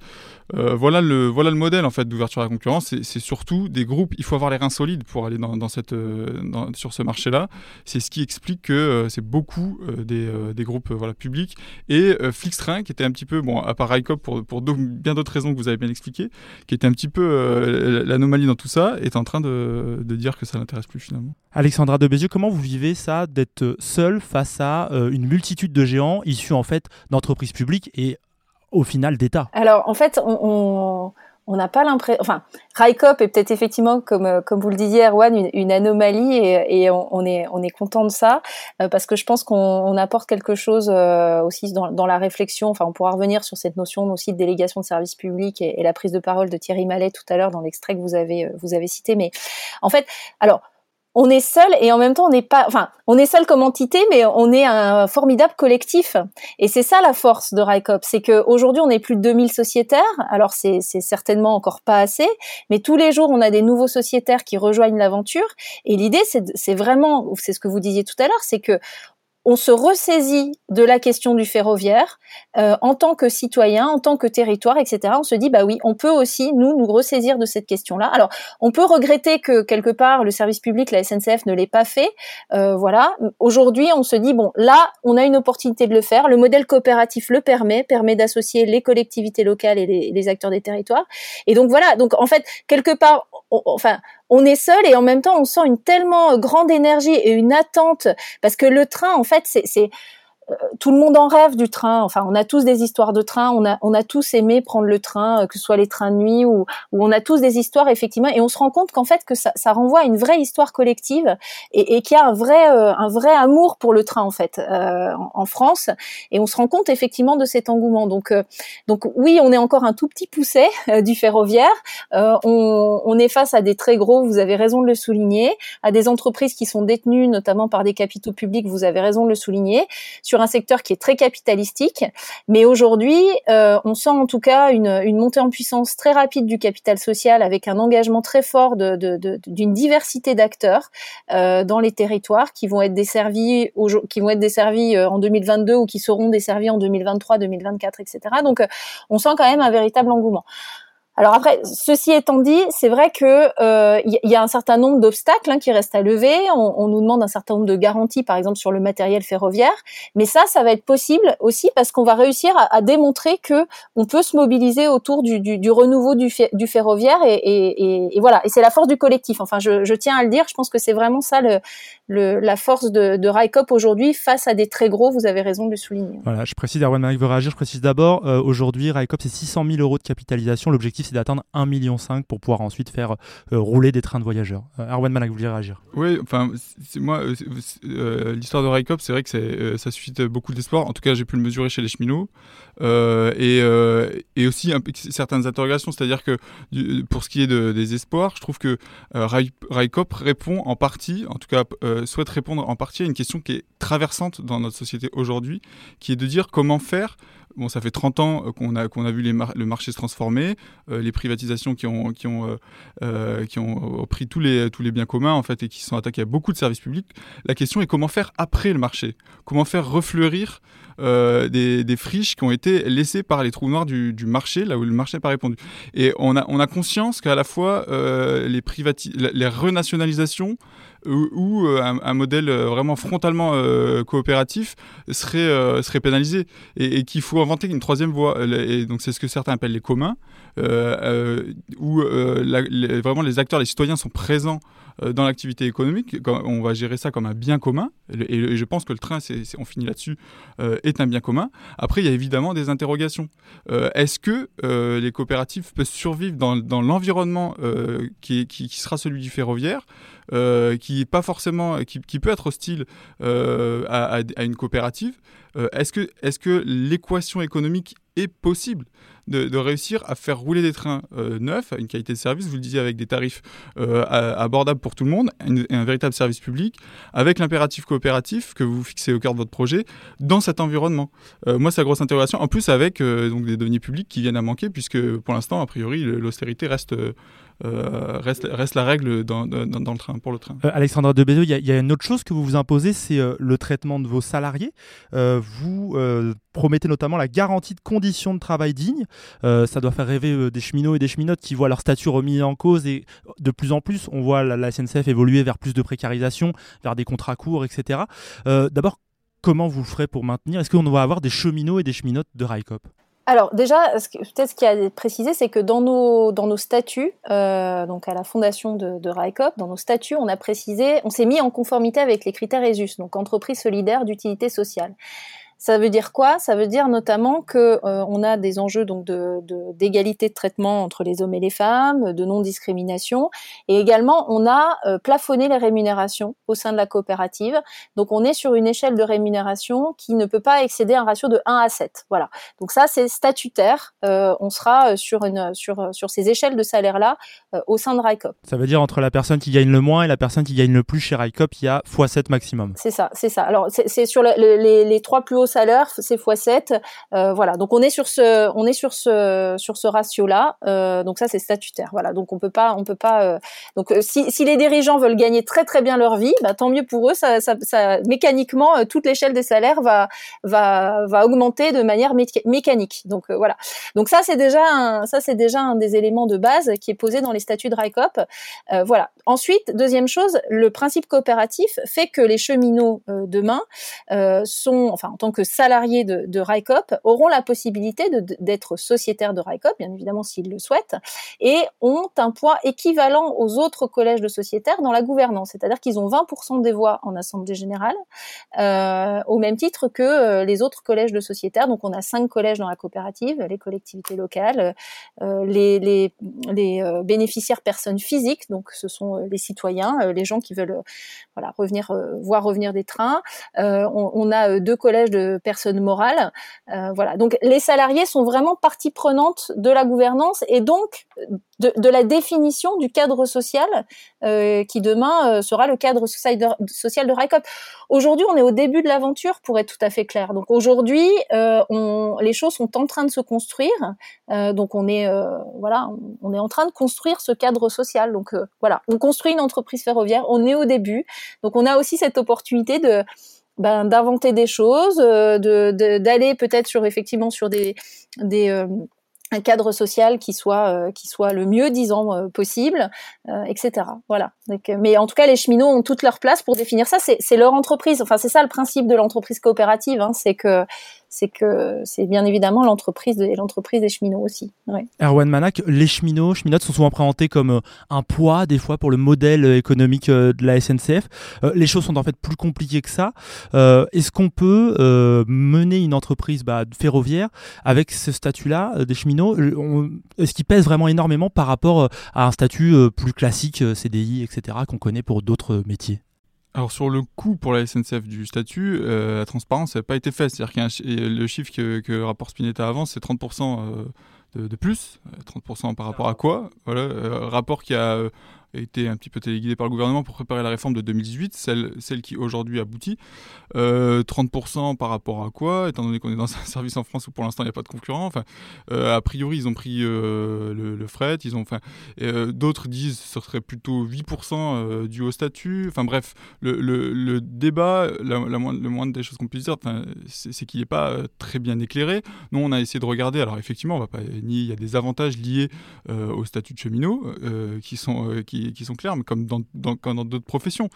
[SPEAKER 9] voilà, le, voilà le modèle en fait d'ouverture à la concurrence. C'est surtout des groupes. Il faut avoir les reins solides pour aller dans, dans cette, dans, sur ce marché-là. C'est ce qui explique que c'est beaucoup des des groupes euh, voilà, publics, et euh, Flixtrain, qui était un petit peu, bon, à part Raikop pour, pour bien d'autres raisons que vous avez bien expliquées, qui était un petit peu euh, l'anomalie dans tout ça, est en train de, de dire que ça n'intéresse plus finalement.
[SPEAKER 1] Alexandra de Bézieux, comment vous vivez ça d'être seul face à une multitude de géants issus en fait d'entreprises publiques et au final d'État?
[SPEAKER 10] Alors en fait, on on n'a pas l'impression. Enfin, Raikop est peut-être effectivement, comme euh, comme vous le disiez, Erwan, une, anomalie et, et on, est on est content de ça euh, parce que je pense qu'on apporte quelque chose euh, aussi dans, dans, la réflexion. Enfin, on pourra revenir sur cette notion aussi de délégation de service public et, et la prise de parole de Thierry Mallet tout à l'heure dans l'extrait que vous avez vous avez cité. Mais en fait, alors on est seul et en même temps on n'est pas, enfin, on est seul comme entité, mais on est un formidable collectif. Et c'est ça la force de RICOP, c'est qu'aujourd'hui on est plus de 2000 sociétaires. Alors c'est certainement encore pas assez, mais tous les jours on a des nouveaux sociétaires qui rejoignent l'aventure. Et l'idée c'est vraiment, c'est ce que vous disiez tout à l'heure, c'est que on se ressaisit de la question du ferroviaire euh, en tant que citoyen, en tant que territoire, etc. On se dit bah oui, on peut aussi nous nous ressaisir de cette question-là. Alors on peut regretter que quelque part le service public, la SNCF ne l'ait pas fait. Euh, voilà. Aujourd'hui, on se dit bon là, on a une opportunité de le faire. Le modèle coopératif le permet, permet d'associer les collectivités locales et les, les, acteurs des territoires. Et donc voilà. Donc en fait, quelque part, enfin on est seul et en même temps on sent une tellement grande énergie et une attente parce que le train en fait c'est tout le monde en rêve du train. Enfin, on a tous des histoires de train. On a, on a tous aimé prendre le train, euh, que ce soit les trains de nuit ou, ou on a tous des histoires effectivement. Et on se rend compte qu'en fait que ça, ça, renvoie à une vraie histoire collective et, et qu'il y a un vrai, euh, un vrai amour pour le train en fait euh, en, France. Et on se rend compte effectivement de cet engouement. Donc, donc oui, on est encore un tout petit pousset du ferroviaire. on, on est face à des très gros. Vous avez raison de le souligner, à des entreprises qui sont détenues notamment par des capitaux publics. Vous avez raison de le souligner sur un secteur qui est très capitalistique. Mais aujourd'hui, euh, on sent en tout cas une, une, montée en puissance très rapide du capital social avec un engagement très fort d'une de, de, diversité d'acteurs euh, dans les territoires qui vont être desservis, qui vont être desservis euh, en 2022 ou qui seront desservis en 2023, 2024, etc. Donc, euh, on sent quand même un véritable engouement. Alors après, ceci étant dit, c'est vrai que il euh, y, a un certain nombre d'obstacles hein, qui restent à lever. On, on, nous demande un certain nombre de garanties, par exemple sur le matériel ferroviaire, mais ça, ça va être possible aussi parce qu'on va réussir à, à, démontrer que on peut se mobiliser autour du, du, du renouveau du, du ferroviaire et, et, et, voilà. Et c'est la force du collectif. Enfin, je, je, tiens à le dire. Je pense que c'est vraiment ça le, le, la force de, de aujourd'hui face à des très gros. Vous avez raison de le souligner.
[SPEAKER 1] Voilà, je précise. Erwan Malik veut réagir. Je précise d'abord euh, aujourd'hui, RICOP c'est 600 000 euros de capitalisation. L'objectif c'est d'atteindre 1,5 million pour pouvoir ensuite faire euh, rouler des trains de voyageurs. Euh, Erwan Malak, vous voulez réagir?
[SPEAKER 9] Oui, enfin, moi, euh, l'histoire de Raikop, c'est vrai que ça suscite beaucoup d'espoir. En tout cas, j'ai pu le mesurer chez les cheminots. et, aussi certaines interrogations, c'est-à-dire que pour ce qui est de, des espoirs, je trouve que Raikop répond en partie, en tout cas souhaite répondre en partie à une question qui est traversante dans notre société aujourd'hui, qui est de dire comment faire Bon, ça fait 30 ans qu'on a, qu'on a vu le marché se transformer, les privatisations qui ont, qui ont, qui ont pris tous les, tous les biens communs en fait, et qui sont attaqués à beaucoup de services publics. La question est comment faire après le marché? Comment faire refleurir euh, des, friches qui ont été laissées par les trous noirs du, marché, là où le marché n'a pas répondu? Et on a, on a conscience qu'à la fois euh, les, les renationalisations euh, ou, un, modèle vraiment frontalement coopératif serait, serait pénalisé et, qu'il faut inventer une troisième voie. Et donc c'est ce que certains appellent les communs, où vraiment les acteurs, les citoyens sont présents euh, dans l'activité économique, on va gérer ça comme un bien commun, et, je pense que le train, on finit là-dessus, euh, est un bien commun. Après, il y a évidemment des interrogations. Euh, est-ce que les coopératives peuvent survivre dans, l'environnement qui, sera celui du ferroviaire, qui pas forcément, qui, peut être hostile à, une coopérative Est-ce que, que l'équation économique est possible de, réussir à faire rouler des trains euh, neufs, à une qualité de service, vous le disiez, avec des tarifs euh, abordables pour tout le monde, un véritable service public, avec l'impératif coopératif que vous fixez au cœur de votre projet, dans cet environnement. Euh, moi, c'est la grosse interrogation. En plus, avec donc des deniers publics qui viennent à manquer, puisque pour l'instant, a priori, l'austérité reste reste, reste, la règle dans, dans, le train, pour le train.
[SPEAKER 1] Euh, Alexandra Debézeux, il y, a une autre chose que vous vous imposez, c'est euh, le traitement de vos salariés. vous promettez notamment la garantie de conditions de travail dignes. ça doit faire rêver des cheminots et des cheminotes qui voient leur statut remis en cause et de plus en plus, on voit la, SNCF évoluer vers plus de précarisation, vers des contrats courts, etc. D'abord, comment vous ferez pour maintenir? Est-ce qu'on va avoir des cheminots et des cheminotes de RICOP
[SPEAKER 10] alors déjà, peut-être ce qu'il a à préciser, c'est que dans nos, dans nos statuts, euh, donc à la fondation de, de dans nos statuts, on a précisé, on s'est mis en conformité avec les critères ESUS, donc entreprise solidaire d'utilité sociale. Ça veut dire quoi? Ça veut dire notamment que euh, on a des enjeux donc de d'égalité de, traitement entre les hommes et les femmes, de non discrimination, et également on a euh, plafonné les rémunérations au sein de la coopérative. Donc on est sur une échelle de rémunération qui ne peut pas excéder un ratio de 1 à 7. Voilà. Donc ça c'est statutaire. Euh, on sera sur une sur sur ces échelles de salaire là au sein de RICOP.
[SPEAKER 1] Ça veut dire entre la personne qui gagne le moins et la personne qui gagne le plus chez RICOP, il y a x7 maximum.
[SPEAKER 10] C'est ça, c'est ça. Alors c'est sur les, les trois plus hauts salaire, c'est x7. Euh, voilà. Donc on est sur ce, on est sur ce, sur ce ratio-là. Euh, donc ça c'est statutaire. Voilà. Donc on peut pas, on peut pas. Euh, donc si, si les dirigeants veulent gagner très très bien leur vie, bah, tant mieux pour eux. Ça, ça, ça mécaniquement, toute l'échelle des salaires va, va, va augmenter de manière mécanique. Donc voilà. Donc ça c'est déjà, un, ça c'est déjà un des éléments de base qui est posé dans les statuts de RICOP. voilà. Ensuite, deuxième chose, le principe coopératif fait que les cheminots demain sont, enfin en tant que salariés de, de RICOP auront la possibilité d'être sociétaires de RICOP, bien évidemment s'ils le souhaitent, et ont un poids équivalent aux autres collèges de sociétaires dans la gouvernance, c'est-à-dire qu'ils ont 20% des voix en assemblée générale, euh, au même titre que euh, les autres collèges de sociétaires. Donc on a cinq collèges dans la coopérative, les collectivités locales, euh, les, bénéficiaires personnes physiques, donc ce sont les citoyens, les gens qui veulent voilà revenir voir revenir des trains. On, on, a deux collèges de personnes morales. Euh, voilà. Donc les salariés sont vraiment partie prenante de la gouvernance et donc de, la définition du cadre social euh, qui demain euh, sera le cadre social de, RICOP. Aujourd'hui, on est au début de l'aventure, pour être tout à fait clair. Donc aujourd'hui, les choses sont en train de se construire. donc on est voilà, on est en train de construire ce cadre social. Donc voilà, on construit une entreprise ferroviaire. On est au début. Donc on a aussi cette opportunité de ben, d'inventer des choses, euh, de d'aller peut-être sur effectivement sur des des euh, un cadre social qui soit euh, qui soit le mieux disant possible, etc. Voilà. Donc, mais en tout cas, les cheminots ont toute leur place pour définir ça. C'est leur entreprise. Enfin, c'est ça le principe de l'entreprise coopérative. Hein, c'est que c'est que c'est bien évidemment l'entreprise et l'entreprise des cheminots aussi. Ouais.
[SPEAKER 1] Erwan Manak, les cheminots, cheminotes sont souvent présentés comme euh, un poids des fois pour le modèle euh, économique euh, de la SNCF. les choses sont en fait plus compliquées que ça. Est-ce qu'on peut mener une entreprise bah, ferroviaire avec ce statut-là des cheminots? Est-ce qu'il pèse vraiment énormément par rapport à un statut plus classique, CDI, etc., qu'on connaît pour d'autres métiers?
[SPEAKER 9] Alors sur le coût pour la SNCF du statut, euh, la transparence n'a pas été faite. C'est-à-dire que le chiffre que, que, le rapport Spinetta avance, c'est 30% euh, de, de, plus. 30% euh, par rapport à quoi? Voilà, rapport qui a été un petit peu téléguidé par le gouvernement pour préparer la réforme de 2018, celle, qui aujourd'hui aboutit. 30% par rapport à quoi Étant donné qu'on est dans un service en France où pour l'instant il n'y a pas de concurrent. Enfin, a priori, ils ont pris le, fret. Ils ont, enfin, d'autres disent que ce serait plutôt 8% dû au statut. Enfin bref, le, débat, la, le moindre des choses qu'on puisse dire, c'est qu'il n'est pas très bien éclairé. Nous, on a essayé de regarder. Alors effectivement, on va pas nier, il y a des avantages liés au statut de cheminot qui sont qui, sont clairs, mais comme dans d'autres professions.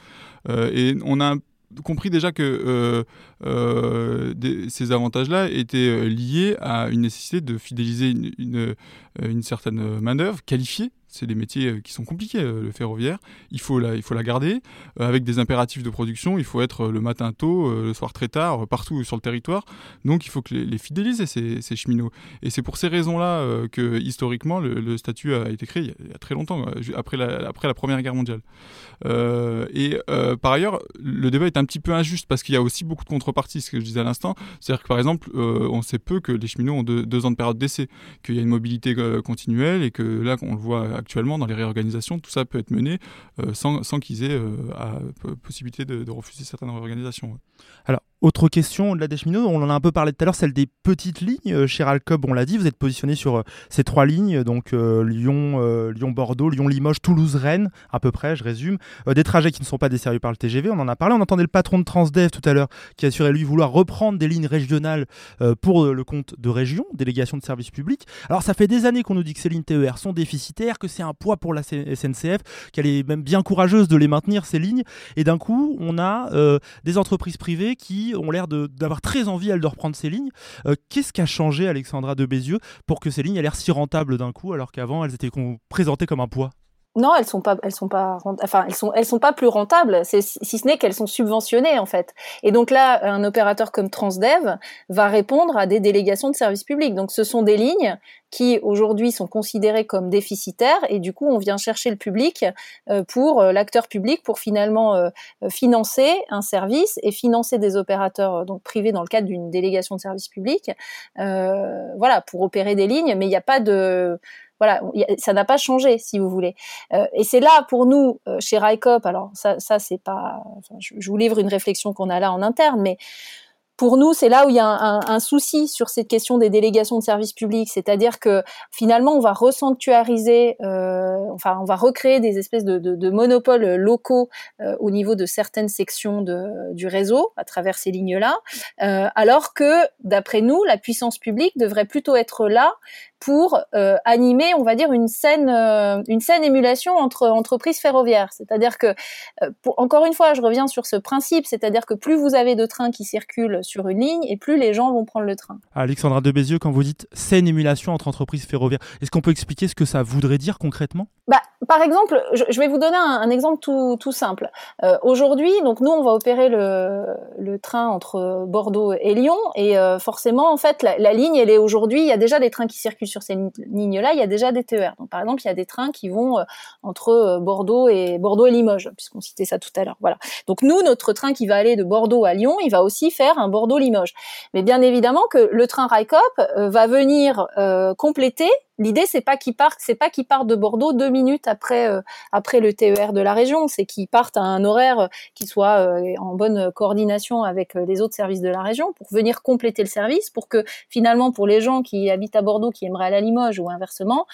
[SPEAKER 9] et on a compris déjà que euh, euh, ces avantages-là étaient euh, liés à une nécessité de fidéliser une, une, une certaine main-d'œuvre qualifiée c'est des métiers euh, qui sont compliqués, euh, le ferroviaire. Il faut la, il faut la garder euh, avec des impératifs de production. Il faut être le matin tôt, le soir très tard, partout sur le territoire. Donc il faut que les, fidéliser ces, ces, cheminots. Et c'est pour ces raisons-là que historiquement le, statut a été créé il y a, très longtemps, après la, après la Première Guerre mondiale. et par ailleurs, le débat est un petit peu injuste parce qu'il y a aussi beaucoup de contreparties, ce que je disais à l'instant. C'est-à-dire que par exemple, on sait peu que les cheminots ont deux, ans de période d'essai, qu'il y a une mobilité continuelle et que là, on le voit actuellement, dans les réorganisations, tout ça peut être mené euh, sans, sans qu'ils aient euh, possibilité de, refuser certaines réorganisations.
[SPEAKER 1] Autre question au-delà des cheminots, on en a un peu parlé tout à l'heure, celle des petites lignes. Euh, chez Ralcob, on l'a dit, vous êtes positionné sur euh, ces trois lignes, donc euh, Lyon, Lyon-Bordeaux, Lyon-Limoges, Toulouse-Rennes, à peu près, je résume. des trajets qui ne sont pas desservis par le TGV, on en a parlé. On entendait le patron de Transdev tout à l'heure qui assurait lui vouloir reprendre des lignes régionales pour le compte de région, délégation de services publics. Alors ça fait des années qu'on nous dit que ces lignes TER sont déficitaires, que c'est un poids pour la SNCF, qu'elle est même bien courageuse de les maintenir, ces lignes. Et d'un coup, on a des entreprises privées qui ont l'air d'avoir très envie, elle, de reprendre ces lignes. Euh, qu'est-ce qui a changé, Alexandra de Bézieux, pour que ces lignes aient l'air si rentables d'un coup, alors qu'avant, elles étaient présentées comme un poids?
[SPEAKER 10] Non, elles sont pas, elles sont pas, enfin, elles sont, elles sont pas plus rentables. si ce n'est qu'elles sont subventionnées en fait. Et donc là, un opérateur comme Transdev va répondre à des délégations de services publics. Donc ce sont des lignes qui aujourd'hui sont considérées comme déficitaires et du coup on vient chercher le public euh, pour euh, l'acteur public pour finalement euh, financer un service et financer des opérateurs donc privés dans le cadre d'une délégation de services publics. voilà, pour opérer des lignes, mais il n'y a pas de voilà, ça n'a pas changé, si vous voulez. Euh, et c'est là pour nous, euh, chez RICOP, alors ça, ça c'est pas, je, je, vous livre une réflexion qu'on a là en interne, mais pour nous, c'est là où il y a un, un, souci sur cette question des délégations de services publics, c'est-à-dire que finalement, on va resanctuariser, euh, enfin, on va recréer des espèces de, de, de monopoles locaux euh, au niveau de certaines sections de, du réseau à travers ces lignes-là, euh, alors que, d'après nous, la puissance publique devrait plutôt être là pour euh, animer, on va dire, une saine, euh, une saine émulation entre entreprises ferroviaires. C'est-à-dire que, euh, pour, encore une fois, je reviens sur ce principe, c'est-à-dire que plus vous avez de trains qui circulent sur une ligne, et plus les gens vont prendre le train.
[SPEAKER 1] Alexandra de Bézieux, quand vous dites saine émulation entre entreprises ferroviaires, est-ce qu'on peut expliquer ce que ça voudrait dire concrètement?
[SPEAKER 10] Bah, Par exemple, je, je, vais vous donner un, un exemple tout, tout simple. Aujourd'hui, donc nous, on va opérer le, le, train entre Bordeaux et Lyon, et forcément, en fait, la, la ligne, elle est aujourd'hui, il y a déjà des trains qui circulent sur ces lignes-là, il y a déjà des TER. Donc, par exemple, il y a des trains qui vont euh, entre euh, Bordeaux et Bordeaux et Limoges, puisqu'on citait ça tout à l'heure. Voilà. Donc nous, notre train qui va aller de Bordeaux à Lyon, il va aussi faire un Bordeaux-Limoges. Mais bien évidemment que le train Raikop euh, va venir compléter L'idée, c'est pas qu'ils partent, c'est pas qu'ils partent de Bordeaux deux minutes après euh, après le TER de la région, c'est qu'ils partent à un horaire euh, qui soit euh, en bonne coordination avec les autres services de la région pour venir compléter le service, pour que finalement pour les gens qui habitent à Bordeaux, qui aimeraient aller à Limoges ou inversement,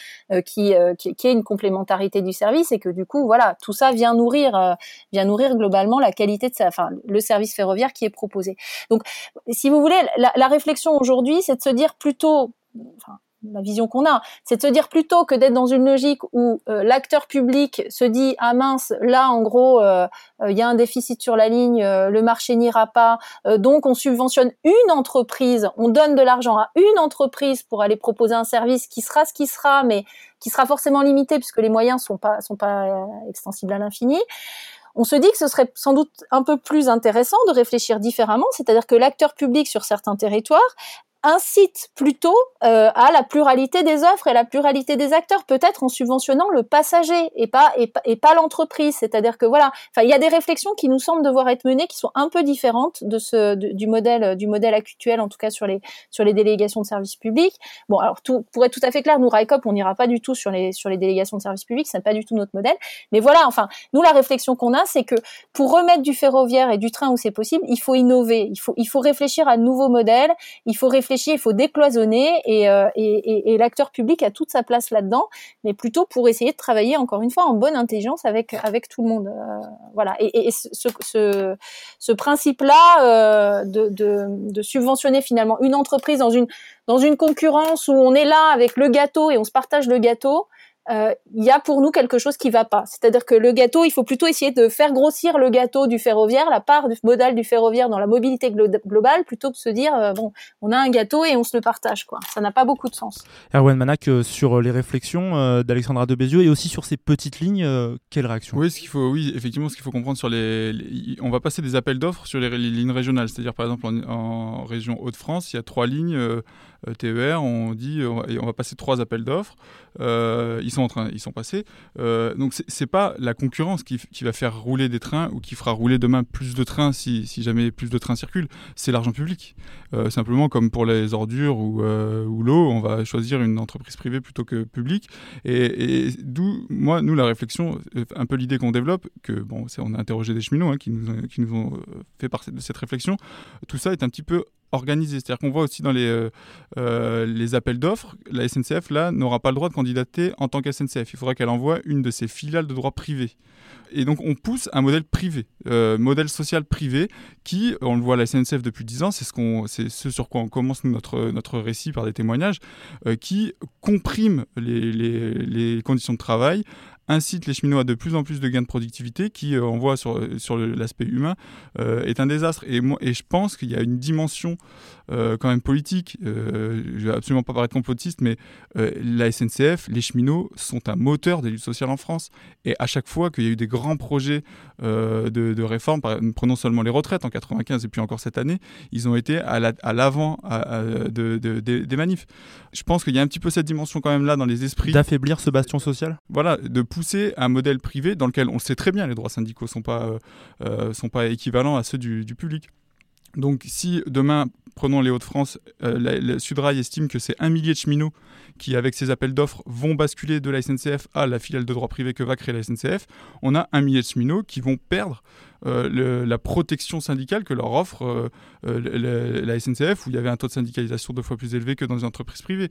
[SPEAKER 10] qui, qui, qui ait une complémentarité du service et que du coup voilà tout ça vient nourrir vient nourrir globalement la qualité de ça, enfin le service ferroviaire qui est proposé. Donc si vous voulez, la, la réflexion aujourd'hui, c'est de se dire plutôt enfin, la vision qu'on a, c'est de se dire plutôt que d'être dans une logique où euh, l'acteur public se dit ah mince là en gros euh, euh, il y a un déficit sur la ligne, le marché n'ira pas, donc on subventionne une entreprise, on donne de l'argent à une entreprise pour aller proposer un service qui sera ce qui sera, mais qui sera forcément limité puisque les moyens sont pas sont pas extensibles à l'infini. On se dit que ce serait sans doute un peu plus intéressant de réfléchir différemment, c'est-à-dire que l'acteur public sur certains territoires incite plutôt euh, à la pluralité des offres et la pluralité des acteurs, peut-être en subventionnant le passager et pas et, et pas l'entreprise. C'est-à-dire que voilà, enfin il y a des réflexions qui nous semblent devoir être menées, qui sont un peu différentes de ce du modèle du modèle actuel, en tout cas sur les sur les délégations de services publics. Bon, alors tout, pour être tout à fait clair, nous RICOP, on n'ira pas du tout sur les sur les délégations de services publics, c'est pas du tout notre modèle. Mais voilà, enfin nous la réflexion qu'on a, c'est que pour remettre du ferroviaire et du train où c'est possible, il faut innover, il faut il faut réfléchir à de nouveaux modèles, il faut réfléchir il faut décloisonner euh, et, l'acteur public a toute sa place là-dedans, mais plutôt pour essayer de travailler encore une fois en bonne intelligence avec avec tout le monde. Euh, voilà. Et, ce, principe-là euh, de, de, de subventionner finalement une entreprise dans une dans une concurrence où on est là avec le gâteau et on se partage le gâteau, euh, il y a pour nous quelque chose qui va pas. C'est-à-dire que le gâteau, il faut plutôt essayer de faire grossir le gâteau du ferroviaire, la part du modal du ferroviaire dans la mobilité globale, plutôt que de se dire euh, bon, on a un gâteau et on se le partage. Quoi. Ça n'a pas beaucoup de sens.
[SPEAKER 1] Erwan Manac, euh, sur les réflexions d'Alexandra de Bézieux et aussi sur ces petites lignes, quelle réaction?
[SPEAKER 9] Oui, ce qu'il faut, oui, effectivement, ce qu'il faut comprendre sur les, on va passer des appels d'offres sur les, lignes régionales. C'est-à-dire par exemple en, en région Hauts-de-France, il y a trois lignes euh, TER, on dit on va, on va passer trois appels d'offres. Euh, ils sont en train, ils sont passés. Euh, donc c'est pas la concurrence qui, va faire rouler des trains ou qui fera rouler demain plus de trains si, jamais plus de trains circulent. C'est l'argent public. simplement comme pour les ordures ou, ou l'eau, on va choisir une entreprise privée plutôt que publique. Et, d'où moi nous la réflexion, un peu l'idée qu'on développe, que bon, on a interrogé des cheminots hein, qui, nous, qui nous ont fait partie de cette réflexion. Tout ça est un petit peu organisé. C'est-à-dire qu'on voit aussi dans les, euh, euh, appels d'offres, la SNCF, n'aura pas le droit de candidater en tant qu'SNCF. Il faudra qu'elle envoie une de ses filiales de droit privé. Et donc on pousse un modèle privé, euh, modèle social privé, qui, on le voit à la SNCF depuis 10 ans, c'est ce, sur quoi on commence notre, récit par des témoignages, qui comprime les conditions de travail, incite les cheminots à de plus en plus de gains de productivité qui, euh, on voit sur, euh, l'aspect humain, euh, est un désastre. Et je pense qu'il y a une dimension quand même politique, je ne vais absolument pas paraître complotiste, mais la SNCF, les cheminots sont un moteur des luttes sociales en France. Et à chaque fois qu'il y a eu des grands projets de, de, réforme, prenons seulement les retraites en 95 et puis encore cette année, ils ont été à l'avant de, des manifs. Je pense qu'il y a un petit peu cette dimension quand même là dans les esprits.
[SPEAKER 1] D'affaiblir ce bastion social?
[SPEAKER 9] Voilà, de pousser un modèle privé dans lequel on sait très bien les droits syndicaux sont pas euh, euh, sont pas équivalents à ceux du, public. Donc si demain, prenons les Hauts-de-France, euh, Sudrail estime que c'est un millier de cheminots qui, avec ces appels d'offres, vont basculer de la SNCF à la filiale de droit privé que va créer la SNCF, on a un millier de cheminots qui vont perdre euh, la protection syndicale que leur offre euh, la SNCF, où il y avait un taux de syndicalisation deux fois plus élevé que dans les entreprises privées.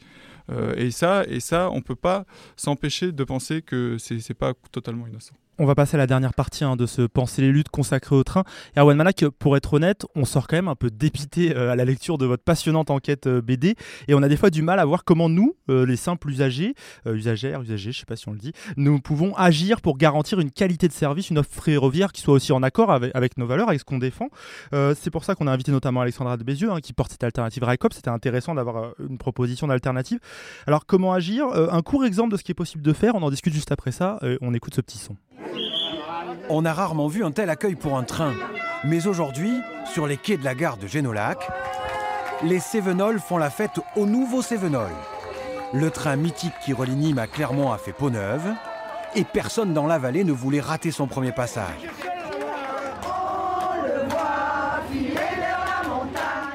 [SPEAKER 9] et, ça, et ça, on ne peut pas s'empêcher de penser que ce n'est pas totalement innocent.
[SPEAKER 1] On va passer à la dernière partie hein, de ce Penser les luttes consacré au train. Erwan Malak, pour être honnête, on sort quand même un peu dépité à la lecture de votre passionnante enquête BD et on a des fois du mal à voir comment nous, les simples usagers, usagères, usagers, je sais pas si on le dit, nous pouvons agir pour garantir une qualité de service, une offre ferroviaire qui soit aussi en accord avec, nos valeurs, avec ce qu'on défend. Euh, c'est pour ça qu'on a invité notamment Alexandra de Bézieux, hein, qui porte cette alternative RICOP. C'était intéressant d'avoir euh, une proposition d'alternative. Alors, comment agir? Euh, Un court exemple de ce qui est possible de faire. On en discute juste après ça. on écoute ce petit son.
[SPEAKER 13] On a rarement vu un tel accueil pour un train. Mais aujourd'hui, sur les quais de la gare de Génolac, les Cévenols font la fête au nouveau Cévenol. Le train mythique qui relie Nîmes à Clermont a fait peau neuve et personne dans la vallée ne voulait rater son premier passage.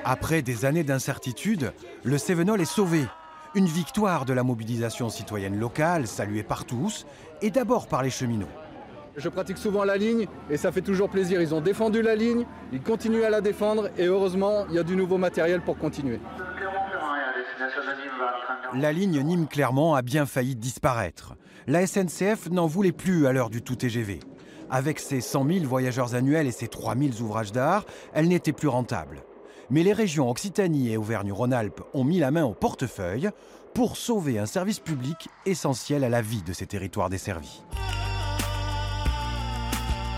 [SPEAKER 13] Après des années d'incertitude, le Cévenol est sauvé. Une victoire de la mobilisation citoyenne locale, saluée par tous, et d'abord par les cheminots.
[SPEAKER 14] Je pratique souvent la ligne et ça fait toujours plaisir. Ils ont défendu la ligne, ils continuent à la défendre et heureusement, il y a du nouveau matériel pour continuer.
[SPEAKER 13] La ligne Nîmes-Clermont a bien failli disparaître. La SNCF n'en voulait plus à l'heure du tout TGV. Avec ses 100 000 voyageurs annuels et ses 3 000 ouvrages d'art, elle n'était plus rentable mais les régions Occitanie et Auvergne-Rhône-Alpes ont mis la main au portefeuille pour sauver un service public essentiel à la vie de ces territoires desservis.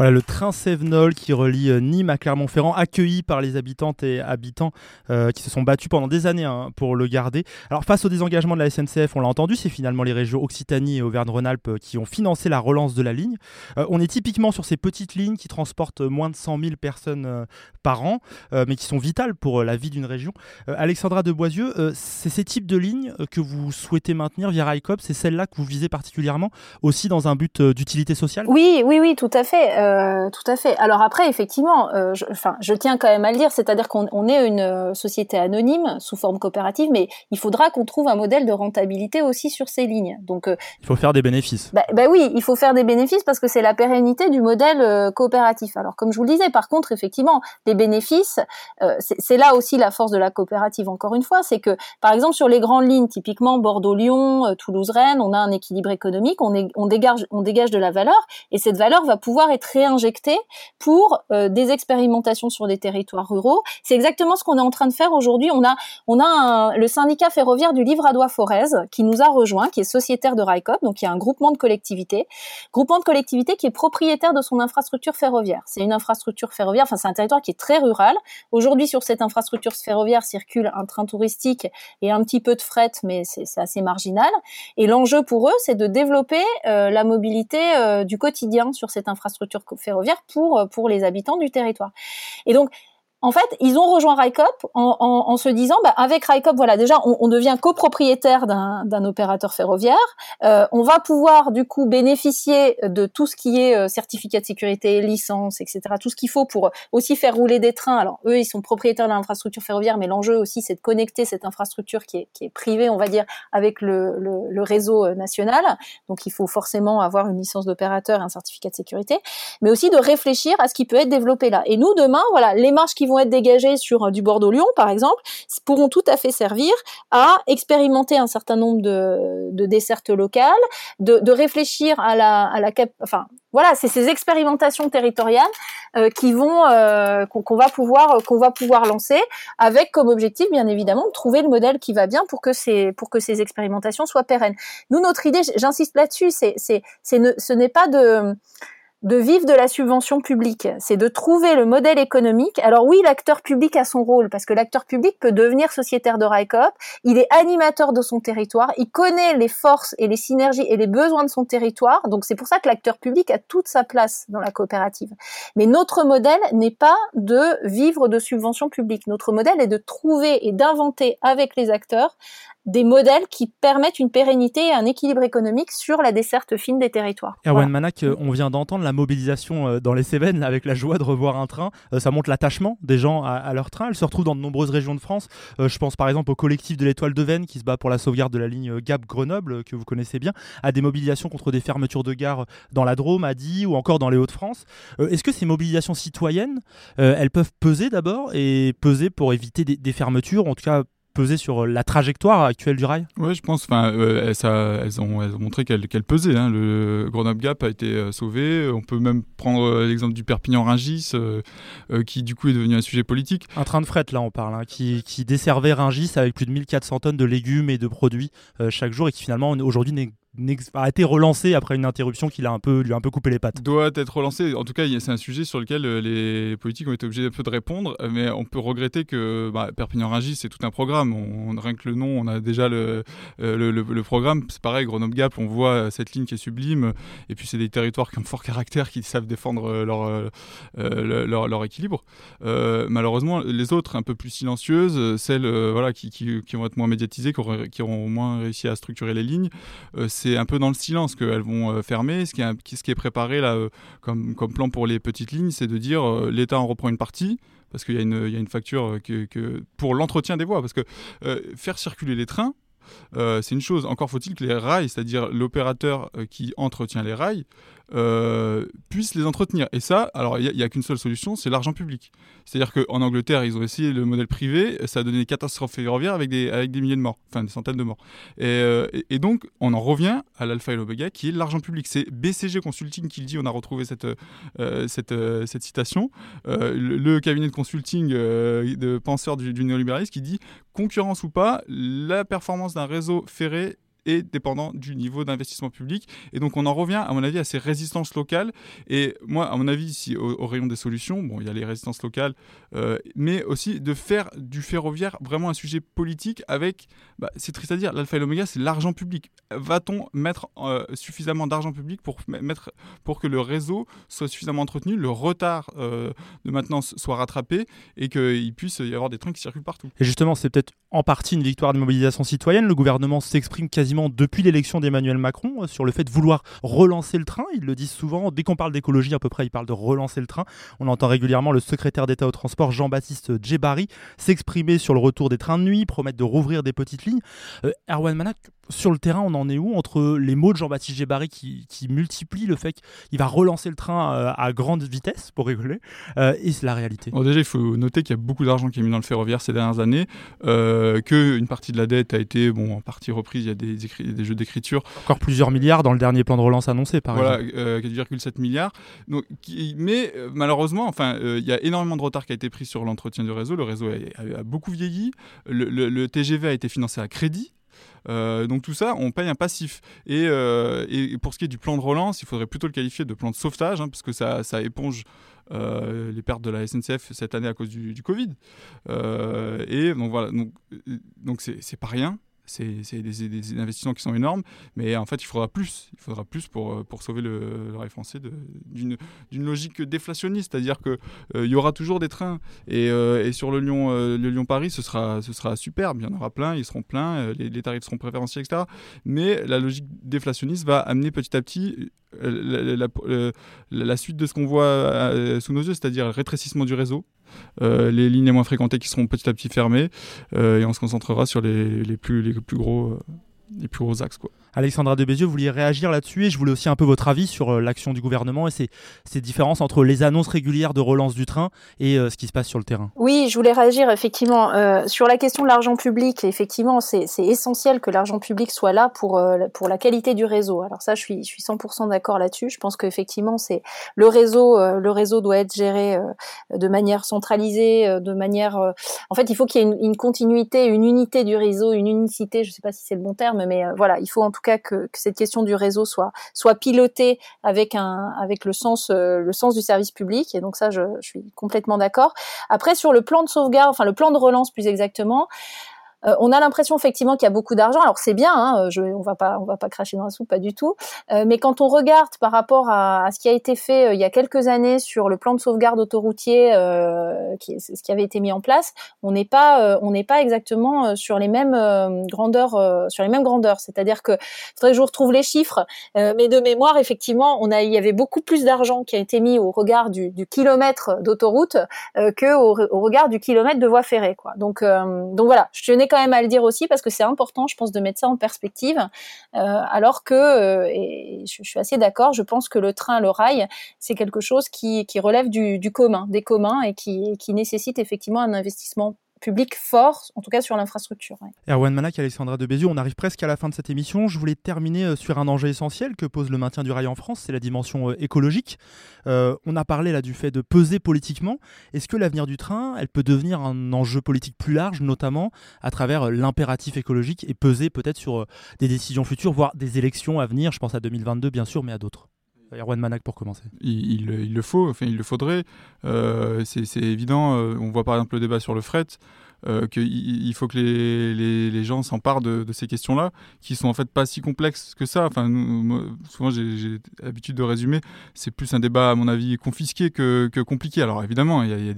[SPEAKER 1] Le train Sévenol qui relie euh, Nîmes à Clermont-Ferrand, accueilli par les habitantes et habitants euh, qui se sont battus pendant des années hein, pour le garder. Alors face au désengagement de la SNCF, on l'a entendu, c'est finalement les régions Occitanie et Auvergne-Rhône-Alpes euh, qui ont financé la relance de la ligne. on est typiquement sur ces petites lignes qui transportent moins de 100 000 personnes par an, mais qui sont vitales pour la vie d'une région. Alexandra de Boisieux, c'est ces types de lignes que vous souhaitez maintenir via RICOP, c'est celle-là que vous visez particulièrement, aussi dans un but d'utilité sociale?
[SPEAKER 10] Oui, oui, oui, tout à fait. Euh, tout à fait. Alors après, effectivement, euh, je, enfin, je tiens quand même à le dire, c'est-à-dire qu'on est une euh, société anonyme sous forme coopérative, mais il faudra qu'on trouve un modèle de rentabilité aussi sur ces lignes. Donc,
[SPEAKER 1] il faut faire des bénéfices.
[SPEAKER 10] Bah, bah, oui, il faut faire des bénéfices parce que c'est la pérennité du modèle coopératif. Alors, comme je vous le disais, par contre, effectivement, les bénéfices, c'est là aussi la force de la coopérative. Encore une fois, c'est que, par exemple, sur les grandes lignes, typiquement Bordeaux-Lyon, Toulouse-Rennes, on a un équilibre économique, on, est, on dégage, on dégage de la valeur, et cette valeur va pouvoir être réinjecté pour euh, des expérimentations sur des territoires ruraux. C'est exactement ce qu'on est en train de faire aujourd'hui. On a, on a le syndicat ferroviaire du Livradois Forez qui nous a rejoint, qui est sociétaire de RICOP, donc il y a un groupement de collectivités, groupement de collectivités qui est propriétaire de son infrastructure ferroviaire. C'est une infrastructure ferroviaire, enfin c'est un territoire qui est très rural. Aujourd'hui sur cette infrastructure ferroviaire circule un train touristique et un petit peu de fret, mais c'est assez marginal. Et l'enjeu pour eux, c'est de développer euh, la mobilité euh, du quotidien sur cette infrastructure ferroviaire pour, euh, pour les habitants du territoire. Et donc, en fait, ils ont rejoint RICOP en, en, en se disant, bah, avec RICOP, voilà, déjà, on, on devient copropriétaire d'un opérateur ferroviaire. Euh, on va pouvoir du coup bénéficier de tout ce qui est euh, certificat de sécurité, licence, etc. Tout ce qu'il faut pour aussi faire rouler des trains. Alors eux, ils sont propriétaires de l'infrastructure ferroviaire, mais l'enjeu aussi, c'est de connecter cette infrastructure qui est, qui est privée, on va dire, avec le, le, le réseau euh, national. Donc il faut forcément avoir une licence d'opérateur, un certificat de sécurité, mais aussi de réfléchir à ce qui peut être développé là. Et nous, demain, voilà, les marges qui vont être dégagés sur euh, du Bordeaux-Lyon, par exemple, pourront tout à fait servir à expérimenter un certain nombre de, de dessertes locales, de, réfléchir à la, à la cap, enfin voilà, c'est ces expérimentations territoriales euh, qui vont euh, qu'on va pouvoir qu'on va pouvoir lancer avec comme objectif bien évidemment de trouver le modèle qui va bien pour que ces pour que ces expérimentations soient pérennes. Nous notre idée, j'insiste là-dessus, c'est c'est c'est ce n'est pas de de vivre de la subvention publique, c'est de trouver le modèle économique. Alors oui, l'acteur public a son rôle parce que l'acteur public peut devenir sociétaire de RICOP, il est animateur de son territoire, il connaît les forces et les synergies et les besoins de son territoire. Donc c'est pour ça que l'acteur public a toute sa place dans la coopérative. Mais notre modèle n'est pas de vivre de subvention publique. Notre modèle est de trouver et d'inventer avec les acteurs des modèles qui permettent une pérennité et un équilibre économique sur la desserte fine des territoires.
[SPEAKER 1] Erwan voilà. Manac, on vient d'entendre la mobilisation euh, dans les Cévennes avec la joie de revoir un train. Euh, ça montre l'attachement des gens à, à, leur train. Elle se retrouve dans de nombreuses régions de France. Euh, je pense par exemple au collectif de l'Étoile de Vennes qui se bat pour la sauvegarde de la ligne Gap-Grenoble, que vous connaissez bien, à des mobilisations contre des fermetures de gares dans la Drôme, à Die ou encore dans les Hauts-de-France. Est-ce que ces mobilisations citoyennes, elles peuvent peser d'abord et peser pour éviter des, des fermetures, en tout cas peser sur la trajectoire actuelle du rail?
[SPEAKER 9] Oui, je pense. Enfin, euh, elles, ont, elles ont montré qu'elles qu pesaient. Hein. Le Grenoble Gap a été euh, sauvé. On peut même prendre euh, l'exemple du Perpignan-Ringis, euh, euh, qui du coup est devenu un sujet politique.
[SPEAKER 1] Un train de fret, là, on parle, hein, qui, qui, desservait Ringis avec plus de 1400 tonnes de légumes et de produits chaque jour et qui finalement aujourd'hui n'est a été relancé après une interruption qui a un peu, lui a un peu coupé les pattes.
[SPEAKER 9] Doit être relancé. En tout cas, c'est un sujet sur lequel euh, les politiques ont été obligés un peu de répondre, euh, mais on peut regretter que bah, Perpignan-Rungis, c'est tout un programme. On, rien que le nom, on a déjà le, euh, le, programme. C'est pareil, Grenoble-Gap, on voit cette ligne qui est sublime. Et puis, c'est des territoires qui ont fort caractère, qui savent défendre leur, leur, leur, équilibre. Malheureusement, les autres, un peu plus silencieuses, celles voilà, qui, qui, qui, vont être moins médiatisées, qui auront, qui auront moins réussi à structurer les lignes, c'est un peu dans le silence qu'elles vont euh, fermer. Ce qui, est, préparé là, euh, comme, plan pour les petites lignes, c'est de dire euh, l'État en reprend une partie parce qu'il y, a une facture pour l'entretien des voies. Parce que faire circuler les trains, c'est une chose. Encore faut-il que les rails, c'est-à-dire l'opérateur qui entretient les rails, euh, puisse les entretenir. Et ça, alors il n'y a, qu'une seule solution, c'est l'argent public. C'est-à-dire qu'en Angleterre, ils ont essayé le modèle privé, ça a donné des catastrophes ferroviaires avec des, avec des milliers de morts, enfin des centaines de morts. Et, euh, et, donc, on en revient à l'alpha et l'oméga, qui est l'argent public. C'est BCG Consulting qui le dit, on a retrouvé cette, euh, cette, cette citation, le, le, cabinet de consulting de penseurs du, du néolibéralisme qui dit, concurrence ou pas, la performance d'un réseau ferré est dépendant du niveau d'investissement public. Et donc on en revient, à mon avis, à ces résistances locales. Et moi, à mon avis, ici, au, rayon des solutions, bon, il y a les résistances locales, euh, mais aussi de faire du ferroviaire vraiment un sujet politique avec, bah, c'est triste à dire, l'alpha et l'oméga, c'est l'argent public. Va-t-on mettre euh, suffisamment d'argent public pour, mettre, pour que le réseau soit suffisamment entretenu, le retard euh, de maintenance soit rattrapé et qu'il puisse y avoir des trains qui circulent partout?
[SPEAKER 1] Et justement, c'est peut-être en partie une victoire de mobilisation citoyenne. Le gouvernement s'exprime quasiment depuis l'élection d'Emmanuel Macron euh, sur le fait de vouloir relancer le train. Ils le disent souvent. Dès qu'on parle d'écologie, à peu près, ils parlent de relancer le train. On entend régulièrement le secrétaire d'État au transport, Jean-Baptiste Djebari, s'exprimer sur le retour des trains de nuit, promettre de rouvrir des petites lignes. Euh, Erwan Manak, sur le terrain, on en est où entre les mots de Jean-Baptiste Djebari qui, qui multiplient le fait qu'il va relancer le train euh, à grande vitesse, pour rigoler, et la réalité
[SPEAKER 9] bon, Déjà, il faut noter qu'il y a beaucoup d'argent qui est mis dans le ferroviaire ces dernières années. Euh, qu'une partie de la dette a été bon, en partie reprise, il y a des, des jeux d'écriture.
[SPEAKER 1] Encore plusieurs milliards dans le dernier plan de relance annoncé, par
[SPEAKER 9] voilà, exemple. Voilà, 4,7 milliards. Donc, mais euh, malheureusement, enfin, euh, il y a énormément de retard qui a été pris sur l'entretien du réseau. Le réseau a, beaucoup vieilli. Le, TGV a été financé à crédit. Donc tout ça, on paye un passif. Et, et, pour ce qui est du plan de relance, il faudrait plutôt le qualifier de plan de sauvetage, hein, parce que ça, éponge euh, les pertes de la SNCF cette année à cause du, Covid. Euh, et donc voilà, donc c'est pas rien c'est des, investissements qui sont énormes, mais en fait, il faudra plus. Il faudra plus pour, euh, sauver le, rail français d'une logique déflationniste, c'est-à-dire qu'il euh, y aura toujours des trains. Et, euh, sur le Lyon, le Lyon Paris, ce sera, superbe. Il y en aura plein, ils seront pleins, les, tarifs seront préférentiels, etc. Mais la logique déflationniste va amener petit à petit la, la suite de ce qu'on voit sous nos yeux, c'est-à-dire le rétrécissement du réseau, les lignes les moins fréquentées qui seront petit à petit fermées euh, et on se concentrera sur les, plus, les plus gros euh, les plus gros axes.
[SPEAKER 1] Alexandra de Bézieux, vous vouliez réagir là-dessus et je voulais aussi un peu votre avis sur euh, l'action du gouvernement et ces, ces, différences entre les annonces régulières de relance du train et euh, ce qui se passe sur le terrain.
[SPEAKER 10] Oui, je voulais réagir effectivement euh, sur la question de l'argent public. Effectivement, c'est essentiel que l'argent public soit là pour, pour la qualité du réseau. Alors ça, je suis, je suis 100% d'accord là-dessus. Je pense qu'effectivement, c'est le réseau, le réseau doit être géré de manière centralisée, de manière. en fait, il faut qu'il y ait une, continuité, une unité du réseau, une unicité. Je ne sais pas si c'est le bon terme mais voilà, il faut en tout cas que, cette question du réseau soit soit pilotée avec un avec le sens euh, le sens du service public. Et donc ça, je, je suis complètement d'accord. Après, sur le plan de sauvegarde, enfin le plan de relance plus exactement. Euh, on a l'impression effectivement qu'il y a beaucoup d'argent. Alors c'est bien, hein, je, on va pas, on va pas cracher dans la soupe, pas du tout. Euh, mais quand on regarde par rapport à, ce qui a été fait euh, il y a quelques années sur le plan de sauvegarde autoroutier, qui, ce qui avait été mis en place, on n'est pas, on n'est pas exactement sur les mêmes grandeurs, sur les mêmes grandeurs. C'est-à-dire que faudrait que je retrouve les chiffres, mais de mémoire effectivement, on a, il y avait beaucoup plus d'argent qui a été mis au regard du, du kilomètre d'autoroute que au, regard du kilomètre de voie ferrée. Quoi. Donc, donc voilà, je tenais quand même à le dire aussi parce que c'est important, je pense, de mettre ça en perspective. Euh, alors que, euh, et je, suis assez d'accord, je pense que le train, le rail, c'est quelque chose qui, relève du, commun, des communs et qui nécessite effectivement un investissement public fort, en tout cas sur l'infrastructure.
[SPEAKER 1] Erwan Manak, Alexandra de on arrive presque à la fin de cette émission. Je voulais terminer euh, sur un enjeu essentiel que pose le maintien du rail en France, c'est la dimension euh, écologique. Euh, on a parlé là du fait de peser politiquement. Est-ce que l'avenir du train, elle peut devenir un enjeu politique plus large, notamment à travers l'impératif écologique et peser peut-être sur des décisions futures, voire des élections à venir? Je pense à 2022 bien sûr, mais à d'autres. Erwan Manac pour commencer.
[SPEAKER 9] Il, le faut, enfin il le faudrait. Euh, c'est évident. Euh, on voit par exemple le débat sur le fret. Euh, qu'il faut que les, gens s'emparent de, ces questions-là, qui sont en fait pas si complexes que ça. Enfin, souvent j'ai l'habitude de résumer, c'est plus un débat à mon avis confisqué que, compliqué. Alors évidemment, il y a,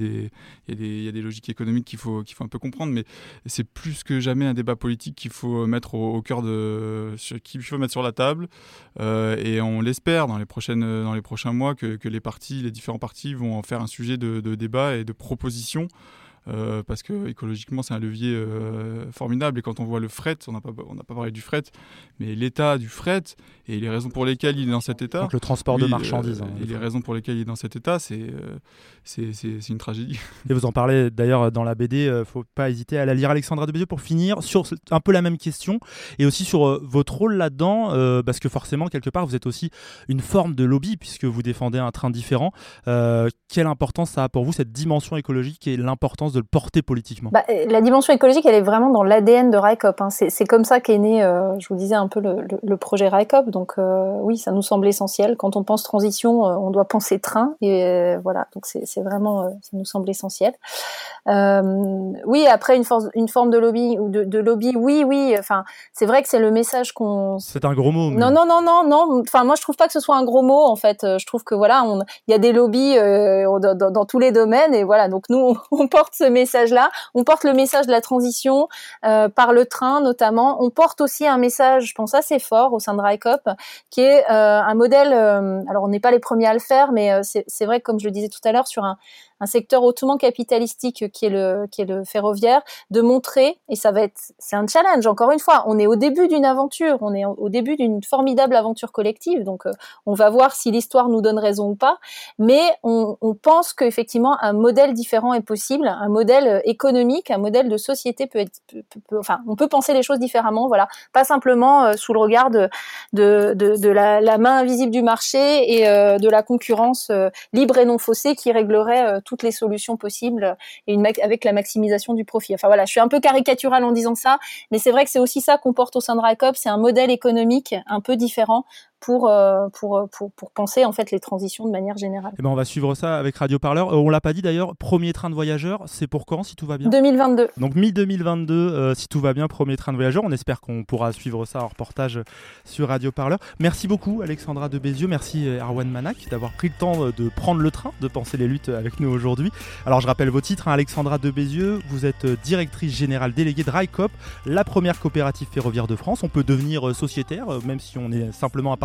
[SPEAKER 9] des, logiques économiques qu'il faut, un peu comprendre, mais c'est plus que jamais un débat politique qu'il faut mettre au, cœur de, qu'il faut mettre sur la table. Euh, et on l'espère dans les prochains mois que, les différents partis vont en faire un sujet de, de débat et de proposition. Euh, parce que écologiquement c'est un levier euh, formidable et quand on voit le fret, on n'a pas, on pas parlé du fret, mais l'état du fret et les raisons pour lesquelles il est dans cet état.
[SPEAKER 1] Donc le transport de marchandises.
[SPEAKER 9] Euh,
[SPEAKER 1] hein,
[SPEAKER 9] et les raisons pour lesquelles il est dans cet état, c'est c'est une tragédie.
[SPEAKER 1] Et vous en parlez d'ailleurs dans la BD, faut pas hésiter à la lire Alexandra de Bézieux pour finir sur un peu la même question et aussi sur votre rôle là-dedans, parce que forcément quelque part vous êtes aussi une forme de lobby puisque vous défendez un train différent. quelle importance ça a pour vous cette dimension écologique et l'importance de le porter politiquement
[SPEAKER 10] bah, La dimension écologique, elle est vraiment dans l'ADN de RICOP. Hein. C'est comme ça qu'est né, euh, je vous disais un peu le, projet RICOP. Donc euh, oui, ça nous semble essentiel. Quand on pense transition, euh, on doit penser train. Et euh, voilà, donc c'est vraiment, ça nous semble essentiel. oui, après une, force, une forme de lobby ou de, de lobby, oui, oui. Enfin, c'est vrai que c'est le message qu'on.
[SPEAKER 1] C'est un gros mot.
[SPEAKER 10] Mais... Non, non, non, non, non. Enfin, moi, je trouve pas que ce soit un gros mot. En fait, je trouve que voilà, il y a des lobbies dans, dans, dans, tous les domaines et voilà. Donc nous, on porte ce message-là. On porte le message de la transition euh, par le train, notamment. On porte aussi un message, je pense assez fort au sein de RICOP, qui est euh, un modèle. Euh, alors, on n'est pas les premiers à le faire, mais euh, c'est vrai, comme je le disais tout à l'heure, sur un, un secteur hautement capitalistique qui est le qui est le ferroviaire, de montrer et ça va être c'est un challenge encore une fois. On est au début d'une aventure, on est au début d'une formidable aventure collective, donc euh, on va voir si l'histoire nous donne raison ou pas. Mais on, on pense qu'effectivement un modèle différent est possible, un modèle euh, économique, un modèle de société peut être, enfin on peut penser les choses différemment, voilà, pas simplement euh, sous le regard de de, de, la, main invisible du marché et de la concurrence libre et non faussée qui réglerait toutes les solutions possibles et avec la maximisation du profit. Enfin voilà, je suis un peu caricatural en disant ça, mais c'est vrai que c'est aussi ça qu'on porte au sein de RICOP, c'est un modèle économique un peu différent pour, euh, pour, pour, pour, penser en fait les transitions de manière générale.
[SPEAKER 1] Eh ben on va suivre ça avec Radio Parleur. Euh, on l'a pas dit d'ailleurs, premier train de voyageurs, c'est pour quand si tout va bien?
[SPEAKER 10] 2022.
[SPEAKER 1] Donc mi-2022, euh, si tout va bien, premier train de voyageurs. On espère qu'on pourra suivre ça en reportage sur Radio Parleur. Merci beaucoup Alexandra de Bézieux, merci Arwan Manak d'avoir pris le temps de prendre le train, de penser les luttes avec nous aujourd'hui. Alors je rappelle vos titres, hein, Alexandra de Bézieux, vous êtes directrice générale déléguée de RICOP, la première coopérative ferroviaire de France. On peut devenir sociétaire, même si on est simplement à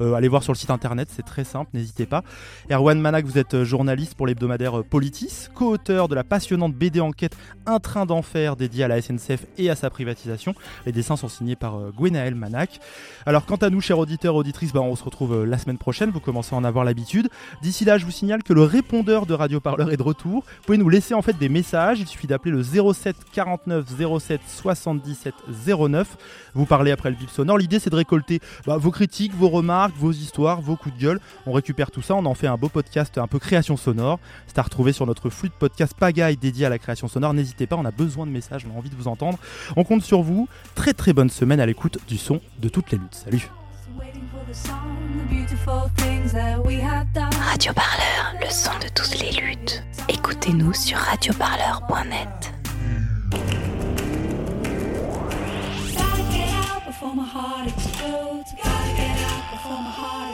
[SPEAKER 1] Euh, allez voir sur le site internet, c'est très simple, n'hésitez pas. Erwan Manak, vous êtes journaliste pour l'hebdomadaire Politis, co-auteur de la passionnante BD enquête Un train d'enfer dédié à la SNCF et à sa privatisation. Les dessins sont signés par euh, Gwenaël Manak. Alors quant à nous, chers auditeurs, auditrices, bah, on se retrouve euh, la semaine prochaine, vous commencez à en avoir l'habitude. D'ici là, je vous signale que le répondeur de Radio Parleur est de retour. Vous pouvez nous laisser en fait des messages, il suffit d'appeler le 07 49 07 77 09. Vous parlez après le bip sonore. L'idée c'est de récolter bah, vos critiques, vos remarques, vos histoires, vos coups de gueule. On récupère tout ça, on en fait un beau podcast un peu création sonore. C'est à retrouver sur notre flux de podcast Pagaille dédié à la création sonore. N'hésitez pas, on a besoin de messages, on a envie de vous entendre. On compte sur vous. Très très bonne semaine à l'écoute du son de toutes les luttes. Salut
[SPEAKER 8] Radio Parleur, le son de toutes les luttes. Écoutez-nous sur radioparleur.net. before my heart explodes. Gotta get out before my heart